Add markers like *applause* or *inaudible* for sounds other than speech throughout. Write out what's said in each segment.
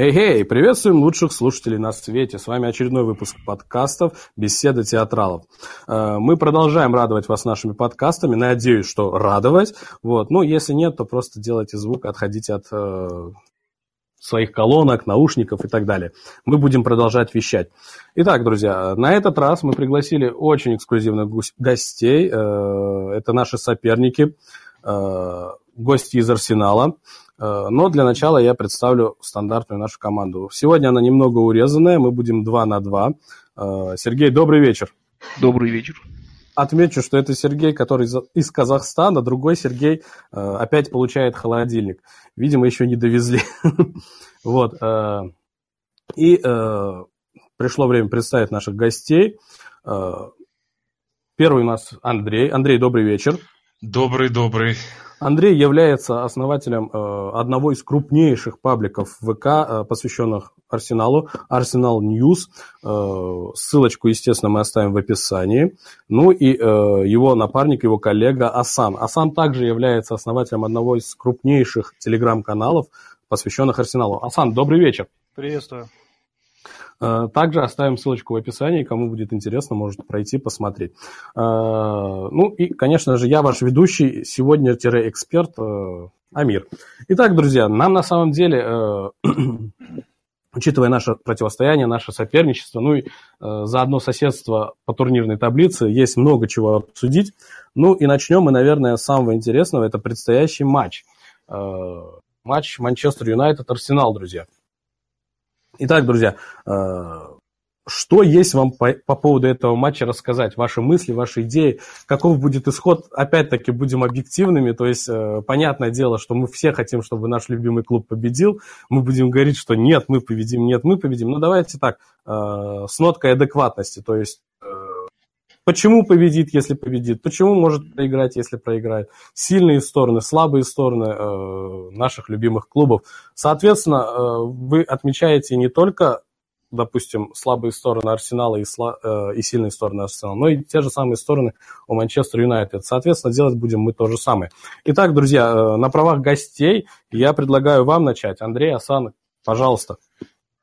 Эй-эй, приветствуем лучших слушателей на свете. С вами очередной выпуск подкастов «Беседа театралов». Э, мы продолжаем радовать вас нашими подкастами. Надеюсь, что радовать. Вот. Ну, если нет, то просто делайте звук, отходите от э, своих колонок, наушников и так далее. Мы будем продолжать вещать. Итак, друзья, на этот раз мы пригласили очень эксклюзивных гостей. Э, это наши соперники, гости из Арсенала. Э, но для начала я представлю стандартную нашу команду. Сегодня она немного урезанная, мы будем 2 на 2. Э, Сергей, добрый вечер. Добрый вечер. Отмечу, что это Сергей, который из Казахстана, другой Сергей э, опять получает холодильник. Видимо, еще не довезли. *laughs* Вот. И пришло время представить наших гостей. Первый у нас Андрей. Андрей, добрый вечер. Добрый, добрый. Андрей является основателем э, одного из крупнейших пабликов ВК, э, посвященных Арсеналу, Arsenal News. Э, ссылочку, естественно, мы оставим в описании. Ну и его напарник, его коллега Асан. Асан также является основателем одного из крупнейших телеграм-каналов, посвященных Арсеналу. Асан, добрый вечер. Приветствую. Э, также оставим ссылочку в описании, кому будет интересно, может пройти, посмотреть. Э, ну и, конечно же, я ваш ведущий, сегодня-эксперт э, Амир. Итак, друзья, нам на самом деле, *clears throat* учитывая наше противостояние, наше соперничество, ну и заодно соседство по турнирной таблице, есть много чего обсудить. Ну и начнем мы, наверное, с самого интересного, это предстоящий матч. Матч Манчестер Юнайтед-Арсенал, друзья. Итак, друзья, э, что есть вам по, по поводу этого матча рассказать? Ваши мысли, ваши идеи, каков будет исход? Опять-таки будем объективными, то есть э, понятное дело, что мы все хотим, чтобы наш любимый клуб победил. Мы будем говорить, что нет, мы победим, нет, мы победим. Но давайте так, э, с ноткой адекватности, то есть Почему победит, если победит? Почему может проиграть, если проиграет? Сильные стороны, слабые стороны э, наших любимых клубов. Соответственно, э, вы отмечаете не только, допустим, слабые стороны Арсенала и, сла, э, и сильные стороны Арсенала, но и те же самые стороны у Манчестер Юнайтед. Соответственно, делать будем мы то же самое. Итак, друзья, э, на правах гостей я предлагаю вам начать. Андрей Асан, пожалуйста.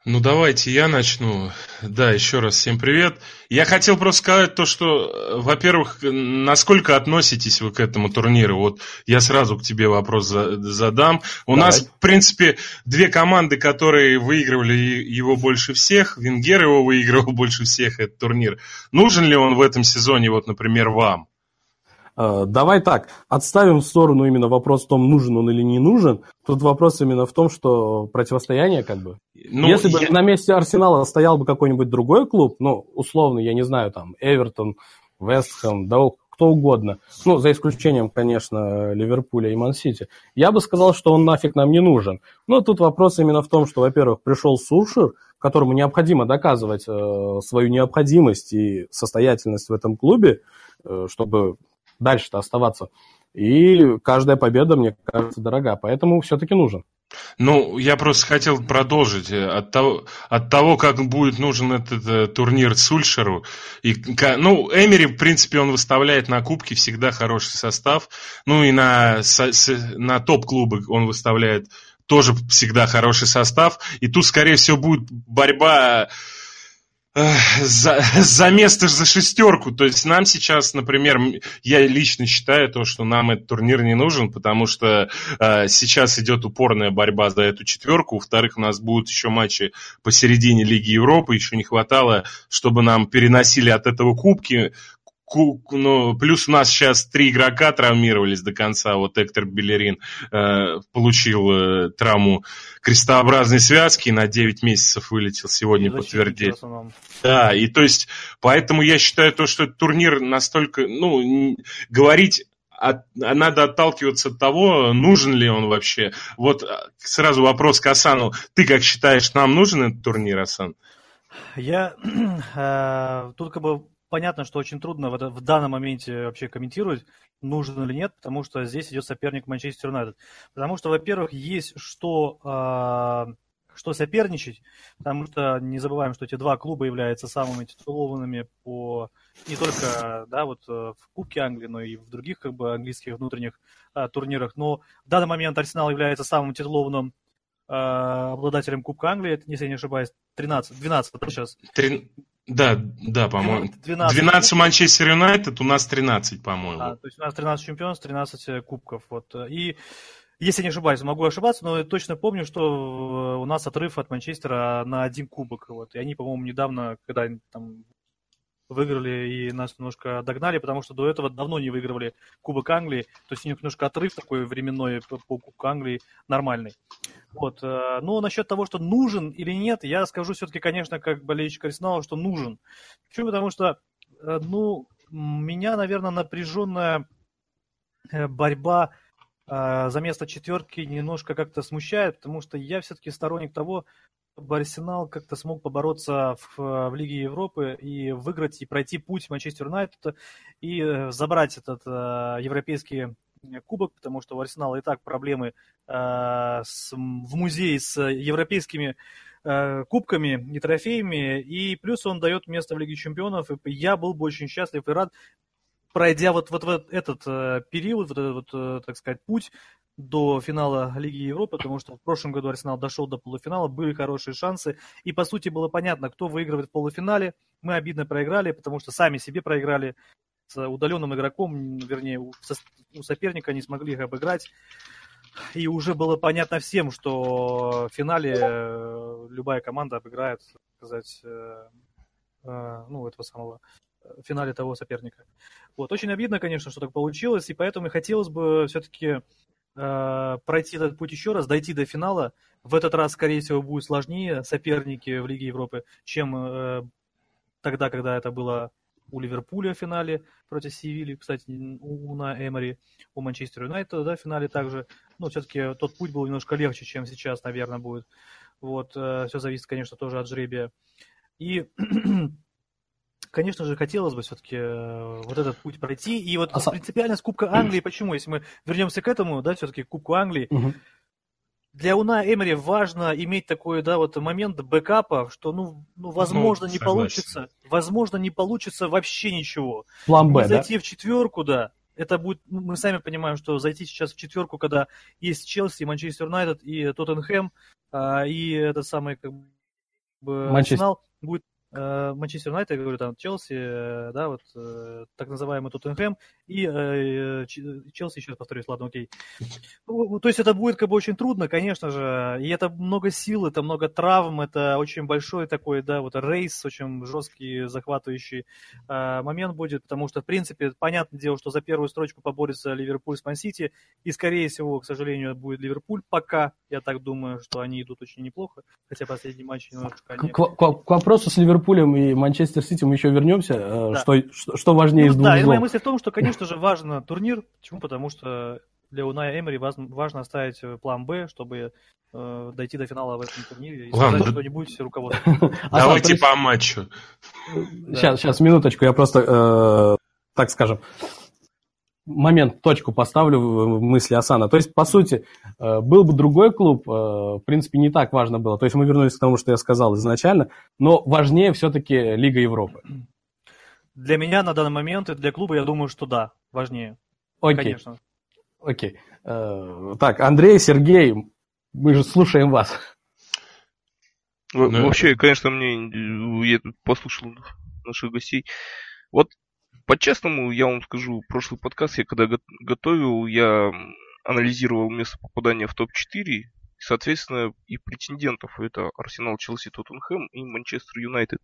Ну, давайте я начну. Да, еще раз всем привет. Я хотел просто сказать то, что, во-первых, насколько относитесь вы к этому турниру? Вот я сразу к тебе вопрос задам. У Давай. нас, в принципе, две команды, которые выигрывали его больше всех. Венгер его выигрывал *laughs* больше всех, этот турнир. Нужен ли он в этом сезоне, вот, например, вам? Э, давай так, отставим в сторону именно вопрос в том, нужен он или не нужен. Тут вопрос именно в том, что противостояние как бы. Ну, Если я... бы на месте Арсенала стоял бы какой-нибудь другой клуб, ну, условно, я не знаю, там, Эвертон, Вестхэм, да кто угодно, ну, за исключением, конечно, Ливерпуля и Мансити, я бы сказал, что он нафиг нам не нужен. Но тут вопрос именно в том, что, во-первых, пришел Сушер, которому необходимо доказывать э, свою необходимость и состоятельность в этом клубе, э, чтобы дальше-то оставаться. И каждая победа, мне кажется, дорога, поэтому все-таки нужен. Ну, я просто хотел продолжить от того, от того как будет нужен этот э, турнир Сульшеру. И, ну, Эмери, в принципе, он выставляет на кубки всегда хороший состав. Ну и на, на топ-клубы он выставляет тоже всегда хороший состав. И тут, скорее всего, будет борьба за, за место, за шестерку. То есть нам сейчас, например, я лично считаю то, что нам этот турнир не нужен, потому что э, сейчас идет упорная борьба за эту четверку. Во-вторых, у нас будут еще матчи посередине Лиги Европы. Еще не хватало, чтобы нам переносили от этого кубки ну, плюс у нас сейчас три игрока травмировались до конца. Вот Эктор Белерин э, получил э, травму крестообразной связки, на 9 месяцев вылетел, сегодня подтвердили. Да, и то есть, поэтому я считаю то, что турнир настолько, ну, говорить от, надо отталкиваться от того, нужен ли он вообще. Вот э, сразу вопрос к Асану. Ты как считаешь, нам нужен этот турнир, Асан? Я *clears throat* э, тут как бы понятно, что очень трудно в, в данном моменте вообще комментировать, нужен или нет, потому что здесь идет соперник Манчестер Юнайтед. Потому что, во-первых, есть что, э, что соперничать, потому что не забываем, что эти два клуба являются самыми титулованными по не только да, вот э, в Кубке Англии, но и в других как бы, английских внутренних э, турнирах. Но в данный момент Арсенал является самым титулованным обладателем Кубка Англии, если я не ошибаюсь, 13, 12 сейчас. Да, да, по-моему. 12, 12 у Манчестер Юнайтед, у нас 13, по-моему. А, то есть у нас 13 чемпионств, 13 кубков. Вот. И если не ошибаюсь, могу ошибаться, но я точно помню, что у нас отрыв от Манчестера на один кубок. Вот. И они, по-моему, недавно, когда там выиграли и нас немножко догнали, потому что до этого давно не выигрывали Кубок Англии. То есть у них немножко отрыв такой временной по Кубку Англии нормальный. Вот. Э, но насчет того, что нужен или нет, я скажу все-таки, конечно, как болельщик Арсенала, что нужен. Почему? Потому что, э, ну, меня, наверное, напряженная э, борьба за место четверки немножко как-то смущает, потому что я все-таки сторонник того, чтобы Арсенал как-то смог побороться в, в Лиге Европы и выиграть и пройти путь Манчестер Юнайтед и э, забрать этот э, европейский кубок, потому что у Арсенала и так проблемы э, с, в музее с европейскими э, кубками и трофеями, и плюс он дает место в Лиге Чемпионов, и я был бы очень счастлив и рад, пройдя вот, вот, вот этот э, период, вот этот, вот, э, так сказать, путь, до финала Лиги Европы, потому что в прошлом году Арсенал дошел до полуфинала, были хорошие шансы, и по сути было понятно, кто выигрывает в полуфинале. Мы обидно проиграли, потому что сами себе проиграли с удаленным игроком, вернее, у, соперника не смогли их обыграть. И уже было понятно всем, что в финале э, любая команда обыграет, сказать, э, э, ну, этого самого финале того соперника. Вот, очень обидно, конечно, что так получилось, и поэтому хотелось бы все-таки Э, пройти этот путь еще раз, дойти до финала. В этот раз, скорее всего, будет сложнее соперники в Лиге Европы, чем э, тогда, когда это было у Ливерпуля в финале против Севили, кстати, у на Эмори, у Манчестер Юнайтед, да, в финале также. Ну, все-таки тот путь был немножко легче, чем сейчас, наверное, будет. Вот, э, все зависит, конечно, тоже от жребия. И *clears throat* конечно же, хотелось бы все-таки э, вот этот путь пройти. И вот а принципиально с Кубка Англии, почему, если мы вернемся к этому, да, все-таки к Кубку Англии, угу. для Уна Эмери важно иметь такой, да, вот момент бэкапа, что, ну, ну возможно, ну, не получится, возможно, не получится вообще ничего. План Б, Зайти да? в четверку, да, это будет, ну, мы сами понимаем, что зайти сейчас в четверку, когда есть Челси, Манчестер Юнайтед и Тоттенхэм, а, и этот самый, как бы, Арсенал, будет Манчестер Юнайтед, я говорю, там Челси, э, да, вот э, так называемый Тоттенхэм. И Челси, еще раз повторюсь, ладно, окей. Ну, то есть это будет как бы очень трудно, конечно же, и это много сил, это много травм, это очень большой такой, да, вот рейс, очень жесткий, захватывающий момент будет, потому что, в принципе, понятное дело, что за первую строчку поборется Ливерпуль с Ман-Сити, и, скорее всего, к сожалению, будет Ливерпуль. Пока, я так думаю, что они идут очень неплохо, хотя последний матч немножко... К, к, к вопросу с Ливерпулем Ливерпулем и Манчестер Сити мы еще вернемся. Э, да. Что, что, что важнее ну, из двух Да, и моя мысль в том, что, конечно же, важен турнир. Почему? Потому что для Уная Эмери важно, важно оставить план Б, чтобы э, дойти до финала в этом турнире и Ладно, сказать что-нибудь руководству. *laughs* Давайте по матчу. Сейчас, сейчас, минуточку, я просто, э, так скажем, момент, точку поставлю в мысли Асана. То есть, по сути, э, был бы другой клуб, э, в принципе, не так важно было. То есть мы вернулись к тому, что я сказал изначально, но важнее все-таки Лига Европы. Для меня на данный момент и для клуба, я думаю, что да, важнее. Окей. Конечно. Окей. Э, так, Андрей, Сергей, мы же слушаем вас. Вообще, конечно, мне я послушал наших гостей. Вот по-честному, я вам скажу, прошлый подкаст я когда готовил, я анализировал место попадания в топ-4, и, соответственно, и претендентов. Это Арсенал, Челси, Тоттенхэм и Манчестер Юнайтед.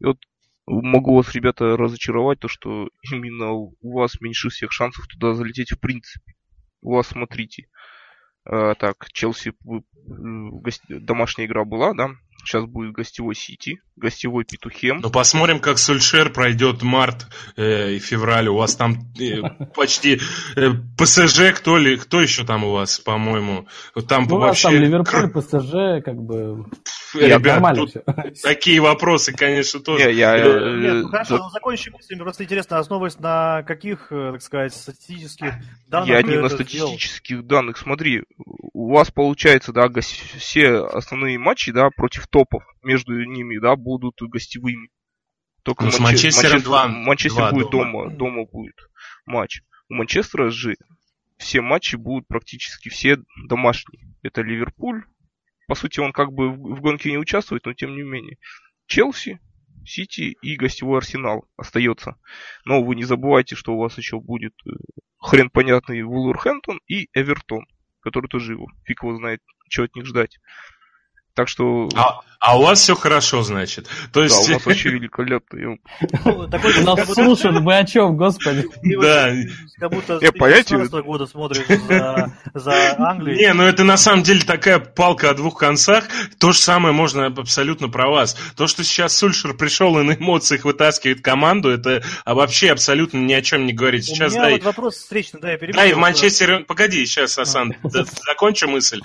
И вот могу вас, ребята, разочаровать, то, что *laughs* именно у вас меньше всех шансов туда залететь в принципе. У вас, смотрите, э, так, Челси, э, домашняя игра была, да, Сейчас будет гостевой Сити, гостевой Петухем. Ну, посмотрим, как Сульшер пройдет март э, и февраль. У вас там э, почти э, ПСЖ, кто ли, кто еще там у вас, по-моему? Там ну, вообще... там Ливерпуль, ПСЖ, как бы... Ребят, тут такие вопросы, конечно, тоже. Не, я, э, Нет, ну, хорошо, ну, закончим мысль. Просто интересно, основываясь на каких, э, так сказать, статистических данных Я не на статистических сделал? данных. Смотри, у вас получается, да, все основные матчи, да, против топов между ними, да, будут гостевыми. Только ну, Манче... Манчестер Манчестер, 2, Манчестер 2 будет дома. дома, дома будет матч. У Манчестера же все матчи будут практически все домашние. Это Ливерпуль, по сути, он как бы в гонке не участвует, но тем не менее. Челси, Сити и гостевой Арсенал остается. Но вы не забывайте, что у вас еще будет э, хрен понятный Вулверхэмптон и Эвертон, который тоже его, фиг его знает, что от них ждать. Так что... А, а у вас все хорошо, значит. То есть... Да, у нас вообще великолепно. Такой, нас слушают, вы о чем, господи? *laughs* Да. Как будто я понятия... года смотришь за, Англию. Не, ну это на самом деле такая палка о двух концах. То же самое можно абсолютно про вас. То, что сейчас Сульшер пришел и на эмоциях вытаскивает команду, это вообще абсолютно ни о чем не говорит. Сейчас, У меня дай... вот вопрос встречный, да, я перебью. Дай в Манчестер... Погоди, сейчас, Асан, *laughs* закончу мысль.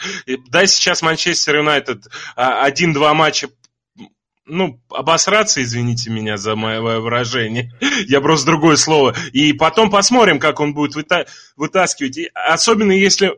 Дай сейчас Манчестер Юнайтед один-два матча ну, обосраться, извините меня за мое выражение, я просто другое слово, и потом посмотрим, как он будет выта- вытаскивать, и особенно если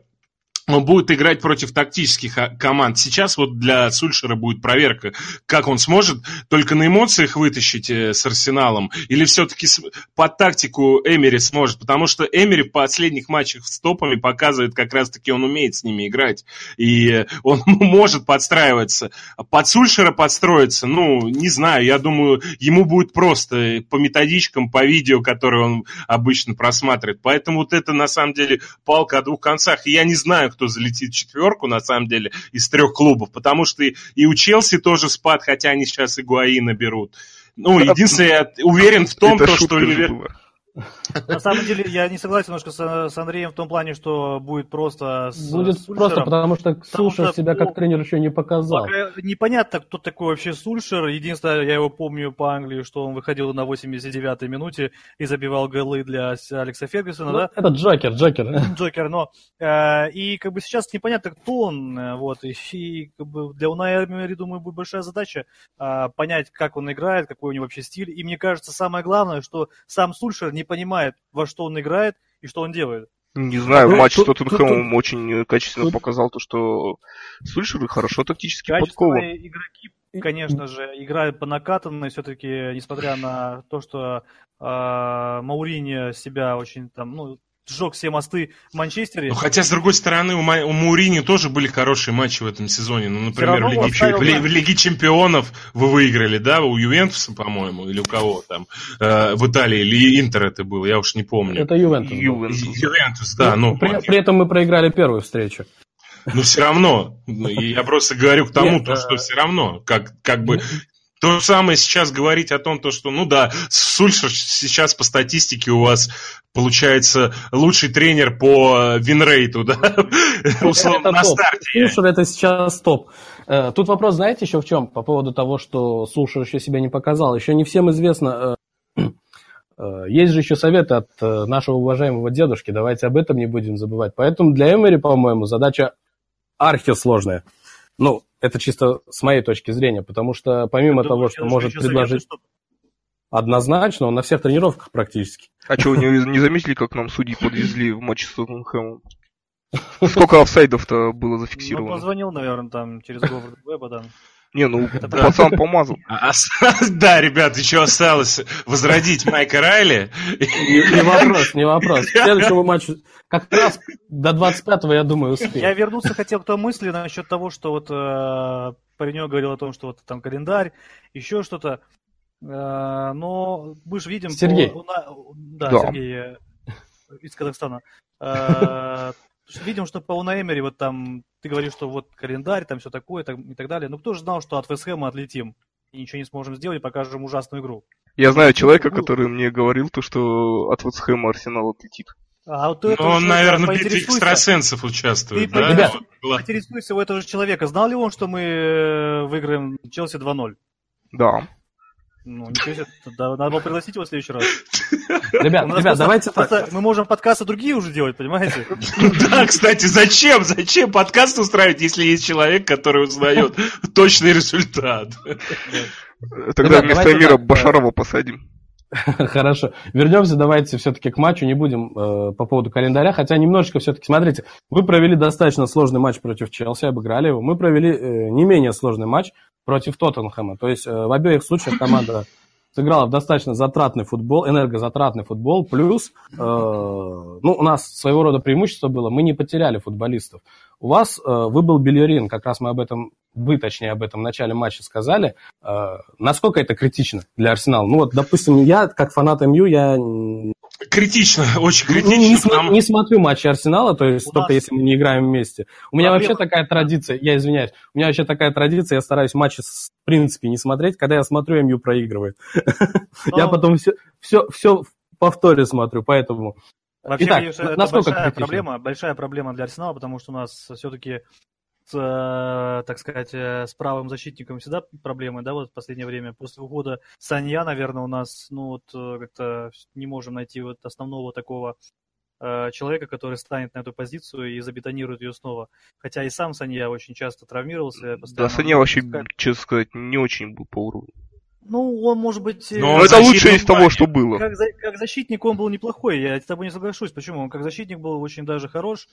будет играть против тактических а, команд. Сейчас вот для Сульшера будет проверка, как он сможет только на эмоциях вытащить э, с Арсеналом, или все-таки под тактику Эмери сможет, потому что Эмери в последних матчах с топами показывает, как раз-таки он умеет с ними играть, и он *laughs* может подстраиваться. Под Сульшера подстроиться, ну, не знаю, я думаю, ему будет просто по методичкам, по видео, которые он обычно просматривает. Поэтому вот это на самом деле палка о двух концах. И я не знаю, кто залетит в четверку, на самом деле, из трех клубов, потому что и у Челси тоже спад, хотя они сейчас и Гуаина берут. Ну, единственное, я уверен в том, то, что... Ливер... На самом деле, я не согласен немножко с, с Андреем в том плане, что будет просто с Будет Сульшером, просто потому, что Сульшер себя как тренер еще не показал. Непонятно, кто такой вообще Сульшер. Единственное, я его помню по Англии, что он выходил на 89-й минуте и забивал голы для Алекса Фергюсона, ну, да? Это Джокер, Джокер. *laughs* Джокер, но... Э, и как бы сейчас непонятно, кто он, э, вот, и, и как бы для Уная Эмери, думаю, будет большая задача э, понять, как он играет, какой у него вообще стиль. И мне кажется, самое главное, что сам Сульшер не понимает, во что он играет и что он делает. Не знаю, ну, матч с Тоттенхэмом очень качественно тут... показал то, что Сульшер хорошо тактически подкован. игроки, конечно же, играют по накатанной, все-таки, несмотря на то, что э, Маурини себя очень там, ну, сжег все мосты в Манчестере. Ну, хотя, с другой стороны, у, Ма- у Маурини тоже были хорошие матчи в этом сезоне. Ну, например, в Лиге, оставил, в, Ли- в Лиге Чемпионов вы выиграли, да, у Ювентуса, по-моему, или у кого там, э, в Италии, или Интер это был, я уж не помню. Это Ювентус. Ювентус, Ювентус да. Ну, при, при этом мы проиграли первую встречу. Но все равно, я просто говорю к тому, Нет, то, что все равно, как, как бы то же самое сейчас говорить о том, то, что, ну да, Сульшер сейчас по статистике у вас получается лучший тренер по винрейту, да, условно, на старте. Сульшер это сейчас топ. Э, тут вопрос, знаете, еще в чем? По поводу того, что Сульшер еще себя не показал. Еще не всем известно, э, *clears throat* э, есть же еще советы от нашего уважаемого дедушки, давайте об этом не будем забывать. Поэтому для Эмери, по-моему, задача архисложная. Ну, это чисто с моей точки зрения, потому что помимо Я того, думаю, что может предложить... Советую, Однозначно, он на всех тренировках практически. А что, вы не, не заметили, как нам судьи подвезли в матче с Тоттенхэмом? Сколько офсайдов-то было зафиксировано? Ну, позвонил, наверное, там через Говард Веба, там. Не, ну, *laughs* пацан помазал. А, *laughs* да, ребят, еще осталось возродить Майка Райли. Не, вопрос, не вопрос. *laughs* Следующему матчу как раз до 25-го, я думаю, успеем. Я вернуться хотел к той мысли насчет того, что вот э, паренек говорил о том, что вот там календарь, еще что-то. Э, но мы же видим... Сергей. да, Сергей э, из Казахстана видим, что по Унаэмери вот там, ты говоришь, что вот календарь, там все такое там, и так далее. Но кто же знал, что от Вестхэма отлетим и ничего не сможем сделать, и покажем ужасную игру. Я знаю человека, который мне говорил то, что от Вестхэма Арсенал отлетит. А вот ну, он, наверное, в битве экстрасенсов участвует, ты, да? Ребят, поинтересуйся у этого же человека. Знал ли он, что мы э, выиграем Челси 2-0? Да. Ну, ничего себе, надо было пригласить его в следующий раз. *laughs* Ребят, ребят, давайте так. Мы можем подкасты другие уже делать, понимаете? *laughs* Да, кстати, зачем? Зачем подкаст устраивать, если есть человек, который узнает *laughs* точный результат? Тогда вместо мира Башарова посадим. *laughs* Хорошо. Вернемся, давайте все-таки к матчу. Не будем э, по поводу календаря, хотя немножечко все-таки, смотрите, вы провели достаточно сложный матч против Челси, обыграли его. Мы провели э, не менее сложный матч против Тоттенхэма. То есть э, в обеих случаях команда *clears throat* сыграла в достаточно затратный футбол, энергозатратный футбол, плюс, э, ну, у нас своего рода преимущество было, мы не потеряли футболистов. У вас э, выбыл Белерин, как раз мы об этом, вы точнее об этом в начале матча сказали. Э, насколько это критично для Арсенала? Ну вот, допустим, я, как фанат МЮ, я Критично, *laughs* очень ну, критично. не, потому- не смотрю матчи Арсенала, то есть У только нас если мы не играем вместе. У меня проблема- вообще такая традиция, я извиняюсь, у меня вообще такая традиция, я стараюсь матчи в принципе не смотреть, когда я смотрю, МЮ проигрывает. *laughs* Я Но- потом все, все, все в повторе смотрю, поэтому... Вообще, Итак, конечно, это насколько большая критично? проблема, большая проблема для Арсенала, потому что у нас все-таки, так сказать, э, с правым защитником всегда проблемы, да, вот в последнее время. После ухода Санья, наверное, у нас, ну, вот э, как-то не можем найти вот основного такого э, человека, который станет на эту позицию и забетонирует ее снова. Хотя и сам Санья очень часто травмировался. Да, Саня вообще, честно сказать, не очень был по уровню. Ну, он, может быть... э, Но это лучшее из того, что было. как, как защитник он был неплохой, я с тобой не соглашусь. Почему? Он как защитник был очень даже хорош.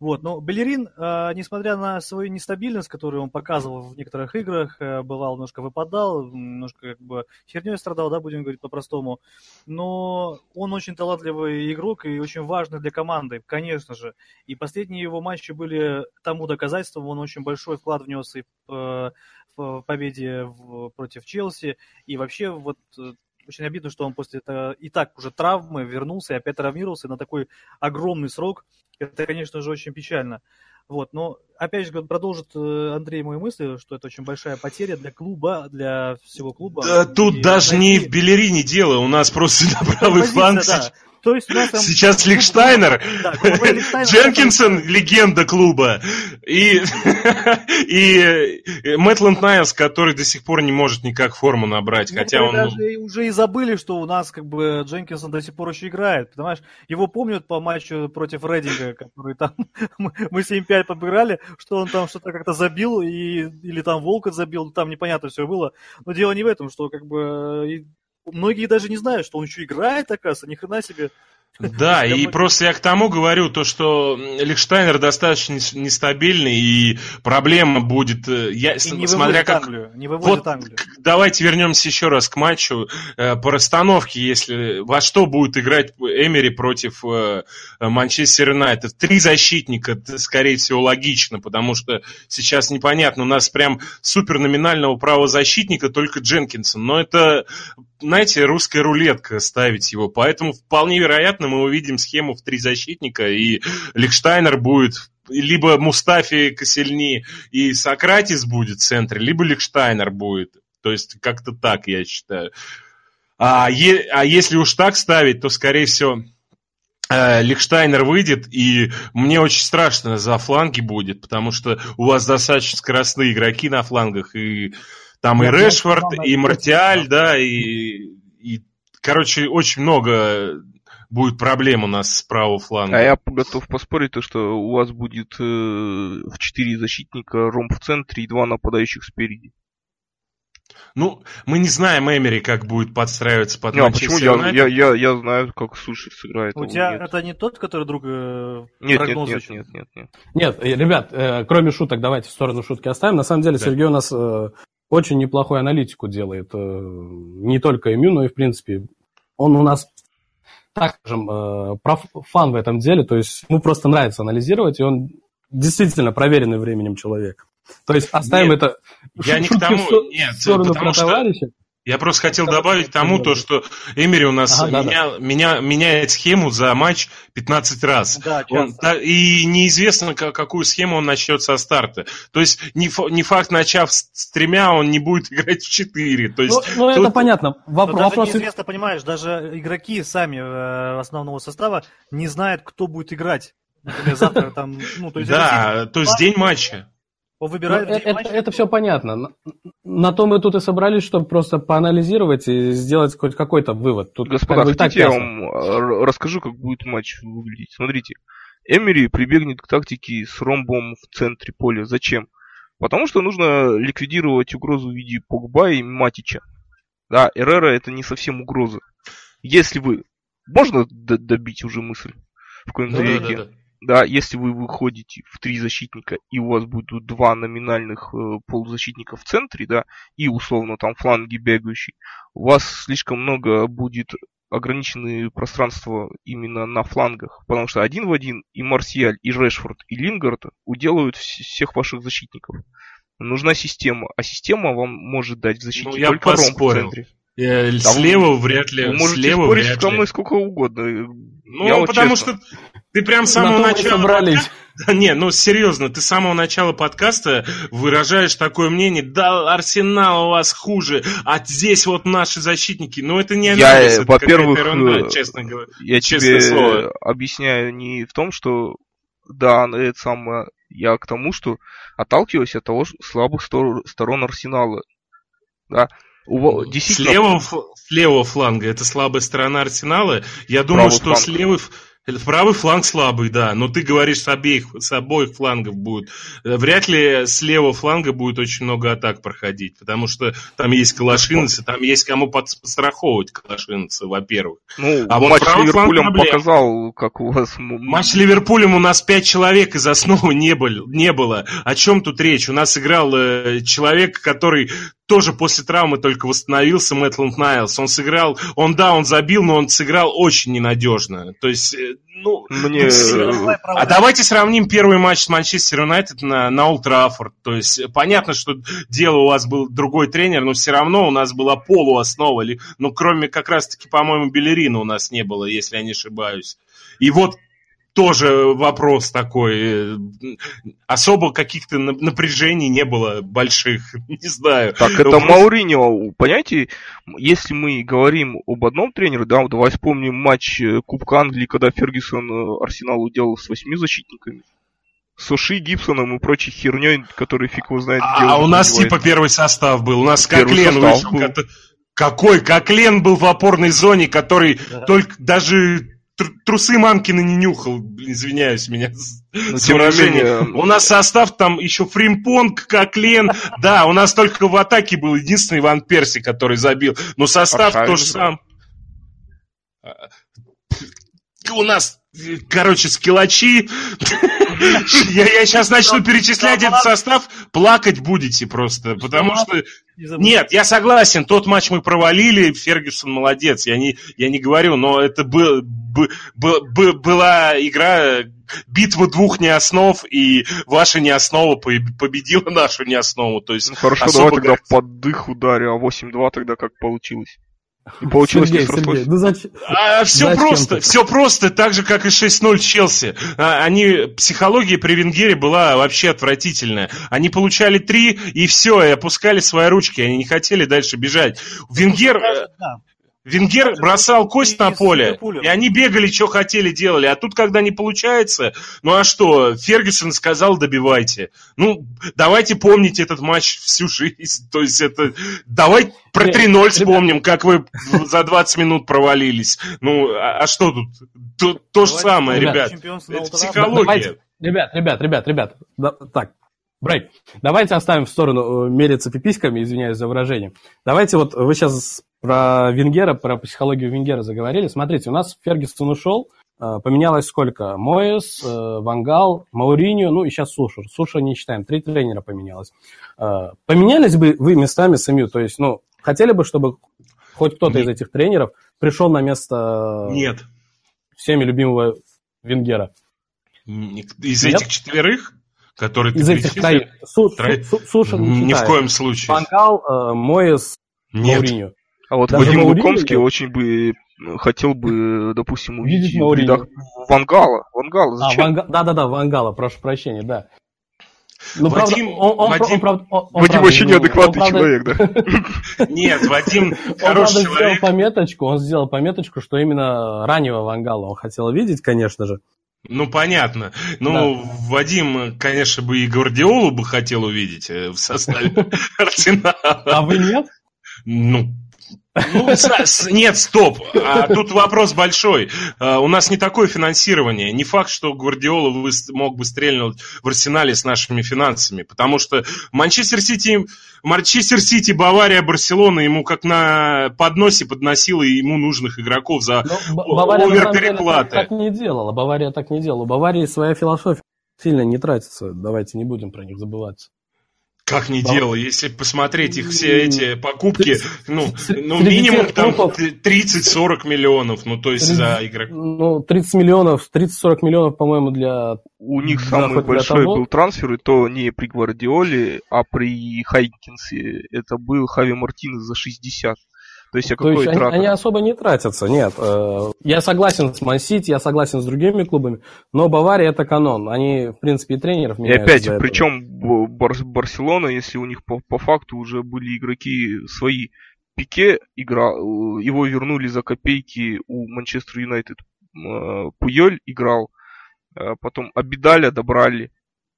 Вот. Но Белерин, э, несмотря на свою нестабильность, которую он показывал в некоторых играх, э, бывал, немножко выпадал, немножко как бы херней страдал, да, будем говорить по-простому. Но он очень талантливый игрок и очень важный для команды, конечно же. И последние его матчи были тому доказательством, он очень большой вклад внес и в, в победе в- против Челси, и вообще вот э, очень обидно, что он после этого и так уже травмы вернулся и опять травмировался на такой огромный срок. Это, конечно же, очень печально. Вот, но опять же продолжит э, Андрей мои мысли, что это очень большая потеря для клуба, для всего клуба. Да, тут И даже не найти- в Белерине дело, у нас просто *laughs* на правый фланг да. То есть нас там- сейчас Лихштайнер, Да, грубо говоря, Лихштайнер- *laughs* Дженкинсон, легенда клуба, и, *laughs* и Мэтланд Найлс, который до сих пор не может никак форму набрать, хотя он... Ну, даже уже и забыли, что у нас как бы Дженкинсон до сих пор еще играет, понимаешь? Его помнят по матчу против Рейдинга, который там *laughs* мы мы 7-5 побирали, что он там что-то как-то забил и, или там Волкот забил, там непонятно все было. Но дело не в этом, что как бы многие даже не знают, что он еще играет, оказывается, ни хрена себе. *laughs* Да, и просто я к тому говорю, то, что Лихштайнер достаточно нес- нестабильный, и проблема будет, э, я, И смотря как... Англию, не Вот Англию. давайте вернемся еще раз к матчу. Э, По расстановке, если во что будет играть Эмери против э, Манчестер Юнайтед. Три защитника, это, скорее всего, логично, потому что сейчас непонятно. У нас прям супер номинального правозащитника только Дженкинсон. Но это, знаете, русская рулетка ставить его. Поэтому вполне вероятно мы увидим схему в три защитника, и Лихштайнер будет либо Мустафи Косельни и Сократис будет в центре, либо Лихштайнер будет. То есть как-то так, я считаю. А, е- а если уж так ставить, то, скорее всего, э, Лихштайнер выйдет, и мне очень страшно за фланги будет, потому что у вас достаточно скоростные игроки на флангах, и там и Решфорд, и Мартиаль, да, и, и, короче, очень много будет проблем у нас с правого фланга. А я готов поспорить, то, что у вас будет э, в 4 защитника, ромб в центре и два нападающих спереди. Ну, мы не знаем Эмери, как будет подстраиваться под Не, а почему я, я, я, я знаю, как Суши сыграет. У тебя нет. это не тот, который друг э, Нет, нет, нет, нет, нет, нет. Нет, э, ребят, э, кроме шуток, давайте в сторону шутки оставим. На самом деле Да. Сергей у нас э, очень неплохую аналитику делает. э, не только имю, но и в принципе. Он у нас, так скажем, э, профан в этом деле. То есть ему просто нравится анализировать, и он действительно проверенный временем человек. То есть оставим Нет, это я не к *laughs* тому- в нет, в сторону потому про что- товарища. Я просто хотел добавить тому, это то, что Эмери у нас Ага, да, меня, меня- меняет схему за матч 15 раз. Да, Он- да, и неизвестно, ка- какую схему он начнет со старта. То есть не, не факт, начав с, тремя, он не будет *laughs* играть в четыре. То есть Ну, ну, это тут- понятно. Но Воп- даже вопрос... неизвестно, понимаешь, даже игроки сами э, основного состава не знают, кто будет играть. Например, завтра там, ну, то есть да, то есть день матча. Ну, выбирает в это, матча. это все понятно. На, на то мы тут и собрались, чтобы просто поанализировать и сделать хоть какой-то вывод. Тут Господа, как бы хотите, я вам э, расскажу, как будет матч выглядеть. Смотрите, Эмери прибегнет к тактике с ромбом в центре поля. Зачем? Потому что нужно ликвидировать угрозу в виде Погба и Матича. Да, Эррера это не совсем угроза. Если вы... Можно д- добить уже мысль в Ну, коем-то да, веке? да, да. Да, если вы выходите в три защитника, и у вас будут два номинальных э, полузащитника в центре, да, и условно там фланги бегающие, у вас слишком много будет ограниченные пространства именно на флангах, потому что один в один и Марсиаль, и Решфорд, и Лингард уделают всех ваших защитников. Нужна система, а система вам может дать в защите ну, только ромб в центре. Э, слева вряд ли. Можете слева спорить вряд со ли. мной сколько угодно. Ну, Я вот потому честно. что ты прям с самого На начала... собрались. *laughs* Да Не, ну серьезно, ты с самого начала подкаста выражаешь такое мнение, да, Арсенал у вас хуже, а здесь вот наши защитники. Ну это не Я, анализ, э, это во-первых, ерунда, э, честно говоря. Я Честное тебе слово. объясняю не в том, что да, это самое, я к тому, что отталкиваюсь от того, слабых стор- сторон Арсенала. Да. У действительно, левого, ф- с левого фланга это слабая сторона Арсенала. Я думаю, Правый что фланг. с левой... ф- Правый фланг слабый, да, но ты говоришь, с обеих, с обоих флангов будет. Э, Вряд ли с левого фланга будет очень много атак проходить, потому что там есть калашинцы, там есть кому под- подстраховывать калашинцы, во-первых. ну, а вот матч с фланг Ливерпулем показал, как у вас... Матч с Ливерпулем у нас пять человек из основы не, был, не было. О чем тут речь? У нас играл э, человек, который тоже после травмы только восстановился, Мэтланд Найлс. Он сыграл, он да, он забил, но он сыграл очень ненадежно. То есть, э, ну, Мне... *laughs* э, а давайте сравним первый матч с Манчестер Юнайтед на, на Олд Траффорд. То есть, понятно, что дело у вас был другой тренер, но все равно у нас была полуоснова. Ну, кроме как раз-таки, по-моему, Белерина у нас не было, если я не ошибаюсь. И вот тоже вопрос такой. э, Особо каких-то на- напряжений не было больших. *laughs* Не знаю. Так, это Просто- Мауриньо, понимаете, если мы говорим об одном тренере, да, давай вспомним матч э, Кубка Англии, когда Фергюсон э, Арсеналу делал с восьми защитниками. С Оши, Гибсоном и прочей херней, который фиг его знает, где А у нас типа первый состав был. У нас Первый Коклен состав вышел. Какой? Коклен был в опорной зоне, который Да. только даже трусы мамкины не нюхал. Извиняюсь меня с, Но, выражением. менее, У нас состав там еще Фримпонг, Коклен. Да, у нас только в атаке был единственный Ван Перси, который забил. Но состав тоже сам. У нас, э, короче, скиллачи. *laughs* Я, я сейчас начну перечислять этот состав, плакать будете просто, потому что... Нет, я согласен, тот матч мы провалили, Фергюсон молодец, я не, я не говорю, но это был, бы- бы- бы- была игра, битва двух неоснов, и ваша неоснова по- победила нашу неоснову, то есть ну, хорошо, давай тогда под дых ударю, а 8-2 тогда как получилось. И получилось Сергей, не. Сергей, ну зачем? А, все Зачем просто, ты? все просто, так же, как и 6-0 Челси. А, Они, психология при Венгере была вообще отвратительная. Они получали три, и все, и опускали свои ручки, они не хотели дальше бежать. Венгер, э, Да. Венгер бросал кость на поле, и они бегали, что хотели, делали. А тут, когда не получается, ну а что, Фергюсон сказал, добивайте. Ну, давайте помнить этот матч всю жизнь. То есть это... Давай про Не, 3-0 вспомним, как вы за 20 минут провалились. Ну, а, а что тут? То, то же самое, ребят, Это психология. Ребят, ребят, ребят, ребят. Так, брейк. Давайте оставим в сторону э, мериться пиписьками, извиняюсь за выражение. Давайте вот вы сейчас про Венгера, про психологию Венгера заговорили. Смотрите, у нас Фергюсон ушел, э, поменялось сколько? Моэс, э, Вангал, Мауриньо, ну и сейчас Сушер. Сушер не считаем, три тренера поменялось. Поменялись бы вы местами с МЮ? То есть, ну, хотели бы, чтобы хоть кто-то из этих тренеров пришел на место Нет. всеми любимого Венгера? Из Нет? этих четверых, которые Из ты этих перечислил, троих. Су- Троих? Су- Су- Сушер не ни в коем случае. Ванкал, э, Моэс, Нет. Мауриньо. А вот Даже Вадим Мауриньо Лукомский очень бы э, хотел бы, допустим, увидеть Видеть в рядах Вангала. Вангала, А, зачем? Ванга- Да-да-да, Вангала, прошу прощения, да. Ну, Вадим- правда, он, он, Вадим- он, он, он, Вадим правда, вообще ну, неадекватный он, человек, да? *laughs* Нет, Вадим Он, правда, хороший сделал человек. пометочку, он сделал пометочку, что именно раннего Вангала он хотел видеть, конечно же. Ну, понятно. Ну, Вадим, конечно, бы и Гвардиолу бы хотел увидеть э, в составе *laughs* Арсенала. А вы нет? Ну, Ну, нет, стоп. А, тут вопрос большой. А, у нас не такое финансирование. Не факт, что Гвардиола мог бы стрельнуть в арсенале с нашими финансами. Потому что Манчестер Сити, Манчестер Сити, Бавария, Барселона ему как на подносе подносила ему нужных игроков за оверпереплаты. Так, так не делала. Бавария так не делала. У Баварии своя философия сильно не тратится. Давайте не будем про них забываться. Как не да. дело, если посмотреть их все эти покупки, ну, ну минимум там 30-40 миллионов, ну то есть 30, за игрок. Ну, 30 миллионов, 30-40 миллионов, по-моему, для... У них самый большой был трансфер, и то не при Гвардиоле, а при Хайкинсе. Это был Хави Мартинес за 60. То есть, какой То есть они, они особо не тратятся, нет. Э, я согласен с Мансити, я согласен с другими клубами, но Бавария это канон. Они, в принципе, и тренеров меняют. И опять, причем Бар Барселона, если у них по, по факту уже были игроки свои, Пике играл, его вернули за копейки у Манчестер Юнайтед. Э, Пуйоль играл, э, потом Абидаля добрали.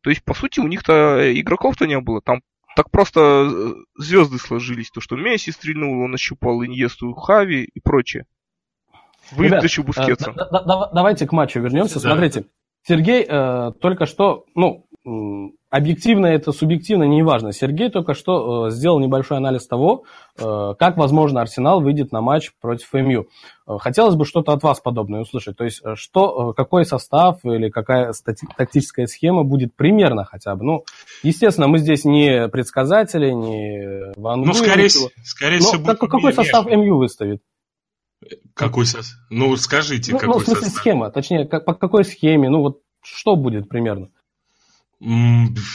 То есть, по сути, у них-то игроков-то не было. Там так просто э, звезды сложились, то, что Месси стрельнул, он ощупал Иньесту, Хави и прочее. Выдачу Бускетса. Э, да, давайте к матчу вернемся. Да. Смотрите, Сергей э, только что, ну, объективно это субъективно, неважно. Сергей только что э, сделал небольшой анализ того, э, как, возможно, Арсенал выйдет на матч против МЮ. Э, хотелось бы что-то от вас подобное услышать. То есть, что, какой состав или какая тактическая схема будет примерно хотя бы. Ну, естественно, мы здесь не предсказатели, не Ван Ну, скорее, скорее всего, будет как, какой состав МЮ выставит? Какой состав? Ну, скажите, ну, какой ну, в смысле, состав? схема, точнее, как, по какой схеме, ну, вот что будет примерно?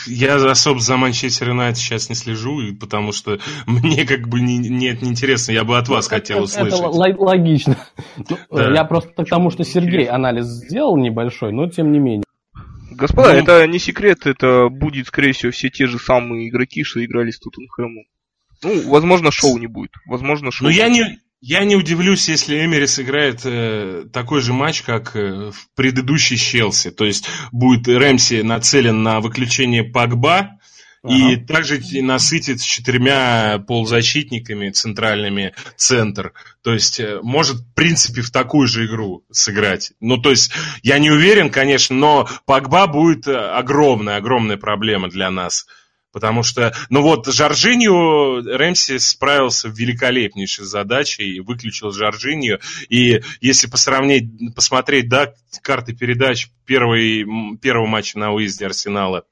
Я особо за Манчестер Юнайтед сейчас не слежу, потому что *laughs* мне как бы не, нет, не интересно. Я бы от вас ну, хотел услышать. Это логично. *laughs* Ну, да. Я просто к тому, что Сергей анализ сделал небольшой, но тем не менее. Господа, ну, это не секрет, это будет, скорее всего, все те же самые игроки, что играли с Тоттенхэмом. Ну, возможно, шоу не будет. Возможно, шоу. Но я не, я не удивлюсь, если Эмери сыграет э, такой же матч, как э, в предыдущей Челси. То есть будет Рэмси нацелен на выключение Пагба ага. и также насытит с четырьмя полузащитниками центральными центр. То есть э, может, в принципе, в такую же игру сыграть. Ну, то есть я не уверен, конечно, но Пагба будет э, огромная, огромная проблема для нас. Потому что, ну вот, Жоржинью Рэмси справился великолепнейшей задачей, и выключил Жоржинью. И если посравнить, посмотреть, да, карты передач первой, первого матча на выезде Арсенала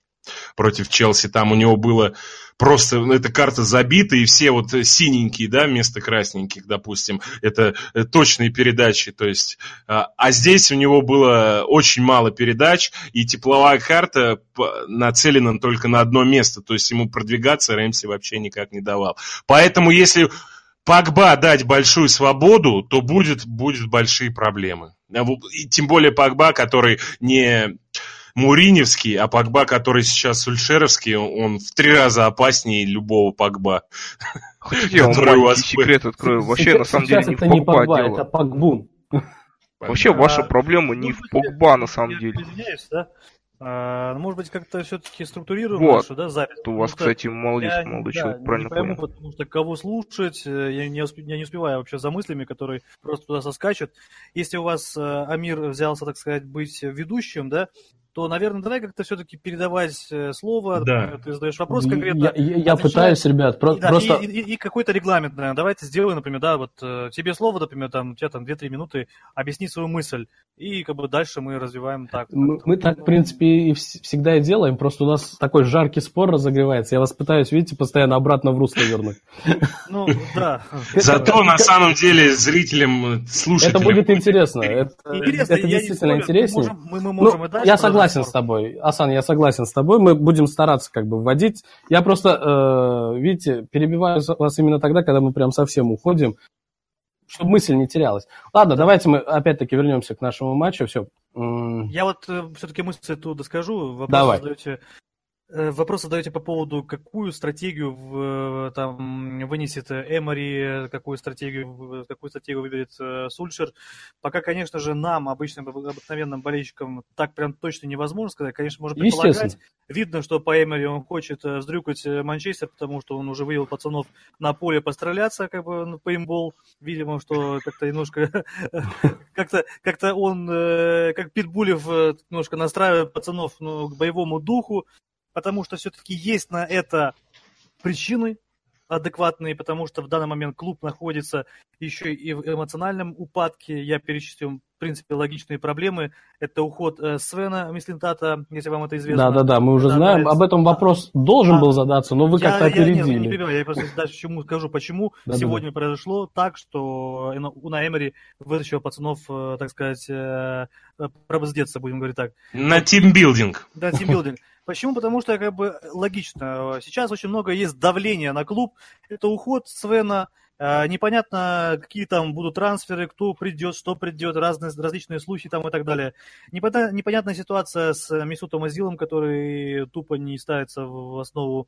против Челси, там у него было просто ну, эта карта забита, и все вот синенькие, да, вместо красненьких, допустим, это э, точные передачи, то есть, а, а здесь у него было очень мало передач, и тепловая карта нацелена только на одно место, то есть ему продвигаться Рэмси вообще никак не давал. Поэтому если Пагба дать большую свободу, то будет, будет большие проблемы. И тем более Пагба, который не Муриневский, а Погба, который сейчас Сульшеровский, он в три раза опаснее любого Погба. Хотите, я вам маленький секрет открою? Вообще, на самом деле, не в Погба дело. Это Погбун. Вообще, ваша проблема не в Погба, на самом деле. А, ну, может быть, как-то все-таки структурируем вот. нашу да, запись. У вас, кстати, молодец, я, молодой да, человек, правильно не пойму, понял. потому что кого слушать, э, я не, усп... я не успеваю вообще за мыслями, которые просто туда соскачут. Если у вас э, Амир взялся, так сказать, быть ведущим, да, то, наверное, давай как-то все-таки передавать э, слово, да. ты задаешь вопрос конкретно. Я, я, я пытаюсь, ребят, про- и, да, просто... И, и, и какой-то регламент, наверное, давайте сделаем, например, да, вот э, тебе слово, например, там, у тебя там 2-3 минуты, объясни свою мысль, и как бы дальше мы развиваем так. Мы, мы так, в принципе, и всегда и делаем, просто у нас такой жаркий спор разогревается, я вас пытаюсь, видите, постоянно обратно в русло вернуть. Ну, да. Зато на самом деле зрителям, слушателям... Это будет интересно, это действительно интереснее. Мы можем ну, и дальше... Я согласен согласен с тобой. Асан, я согласен с тобой. Мы будем стараться как бы вводить. Я просто, э, видите, перебиваю вас именно тогда, когда мы прям совсем уходим, чтобы мысль не терялась. Ладно, давайте мы опять-таки вернемся к нашему матчу. Все. Я вот э, все-таки мысль эту доскажу. Вопрос Давай. Задаете, вопрос задаете по поводу, какую стратегию в, там, вынесет Эмори, какую стратегию, какую стратегию выберет Сульшер. Пока, конечно же, нам, обычным обыкновенным болельщикам, так прям точно невозможно сказать. Конечно, можно предполагать. Видно, что по Эмори он хочет вздрюкать Манчестер, потому что он уже вывел пацанов на поле постреляться, как бы, на пейнтбол. Видимо, что как-то немножко, *laughs* как-то, как-то он, как Питбулев, немножко настраивает пацанов ну, к боевому духу, потому что все-таки есть на это причины адекватные, потому что в данный момент клуб находится еще и в эмоциональном упадке. Я перечислю, в принципе, логичные проблемы. Это уход э, Свена Мислинтата, если вам это известно. Да-да-да, мы уже да, знаем. Да, Об этом вопрос а, должен а, был задаться, но вы как-то опередили. Я, не, не перебиваю, я просто дальше чему скажу, почему да, сегодня да. произошло так, что Уна Эмери вытащил пацанов, э, так сказать, э, пробздеться, будем говорить так. На тимбилдинг. Да, тимбилдинг. Почему? Потому что как бы логично. Сейчас очень много есть давления на клуб. Это уход Свена, непонятно, какие там будут трансферы, кто придет, что придет, разные, различные слухи там и так далее. Непонятная, ситуация с Мисутом Азилом, который тупо не ставится в основу,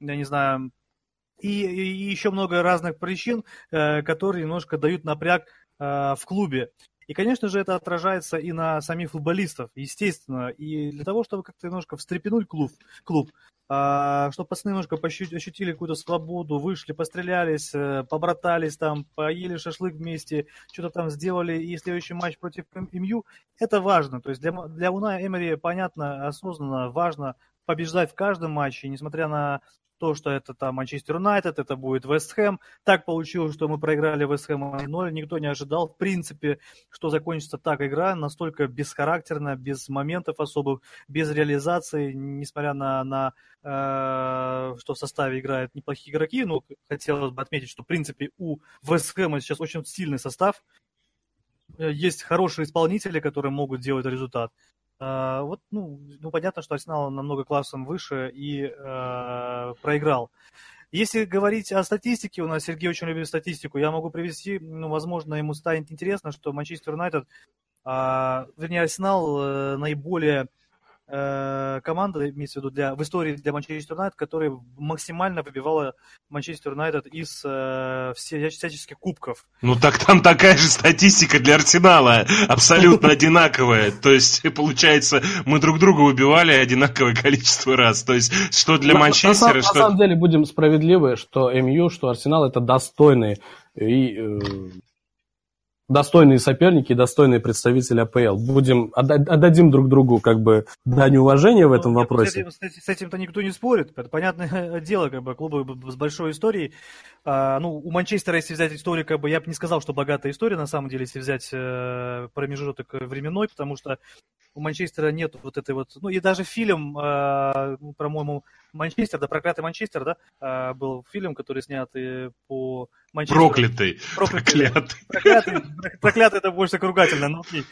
я не знаю, и, и еще много разных причин, э, которые немножко дают напряг э, в клубе. И, конечно же, это отражается и на самих футболистов, естественно. И для того, чтобы как-то немножко встрепенуть клуб, клуб чтобы пацаны немножко ощутили какую-то свободу, вышли, пострелялись, э, побратались там, поели шашлык вместе, что-то там сделали, и следующий матч против МЮ, это важно. То есть для, для Уна Эмери понятно, осознанно важно побеждать в каждом матче, несмотря на то, что это там Манчестер Юнайтед, это будет Вест Хэм. Так получилось, что мы проиграли Вест Хэм 0. Никто не ожидал, в принципе, что закончится так игра, настолько бесхарактерная, без моментов особых, без реализации, несмотря на, на э, что в составе играют неплохие игроки. Ну, хотелось бы отметить, что, в принципе, у Вест Хэма сейчас очень сильный состав. Э, есть хорошие исполнители, которые могут делать результат. А, вот, ну, ну, понятно, что Арсенал намного классом выше и э, проиграл. Если говорить о статистике, у нас Сергей очень любит статистику, я могу привести, ну, возможно, ему станет интересно, что Манчестер Юнайтед, э, вернее, Арсенал э, наиболее команда, имеется в виду, для, в истории для Манчестер Юнайтед, которая максимально выбивала Манчестер Юнайтед из э, всяческих кубков. Ну так там такая же статистика для Арсенала, абсолютно *laughs* одинаковая. То есть, *laughs* получается, мы друг друга убивали одинаковое количество раз. То есть, что для Манчестера, что... На самом деле, будем справедливы, что МЮ, что Арсенал это достойные и э, достойные соперники, достойные представители АПЛ. Будем отдадим друг другу как бы дань уважения в этом ну, вопросе. С, с этим-то никто не спорит. Это понятное *laughs* дело, как бы клубы с большой историей. А, ну, у Манчестера, если взять историю, как бы я бы не сказал, что богатая история, на самом деле, если взять э, промежуток временной, потому что у Манчестера нет вот этой вот... Ну, и даже фильм, э, по-моему, Манчестер, да, проклятый Манчестер, да, э, был фильм, который снят по Манчестеру. Проклятый. Проклятый. Проклятый. Проклятый, проклятый это больше ругательно, но окей.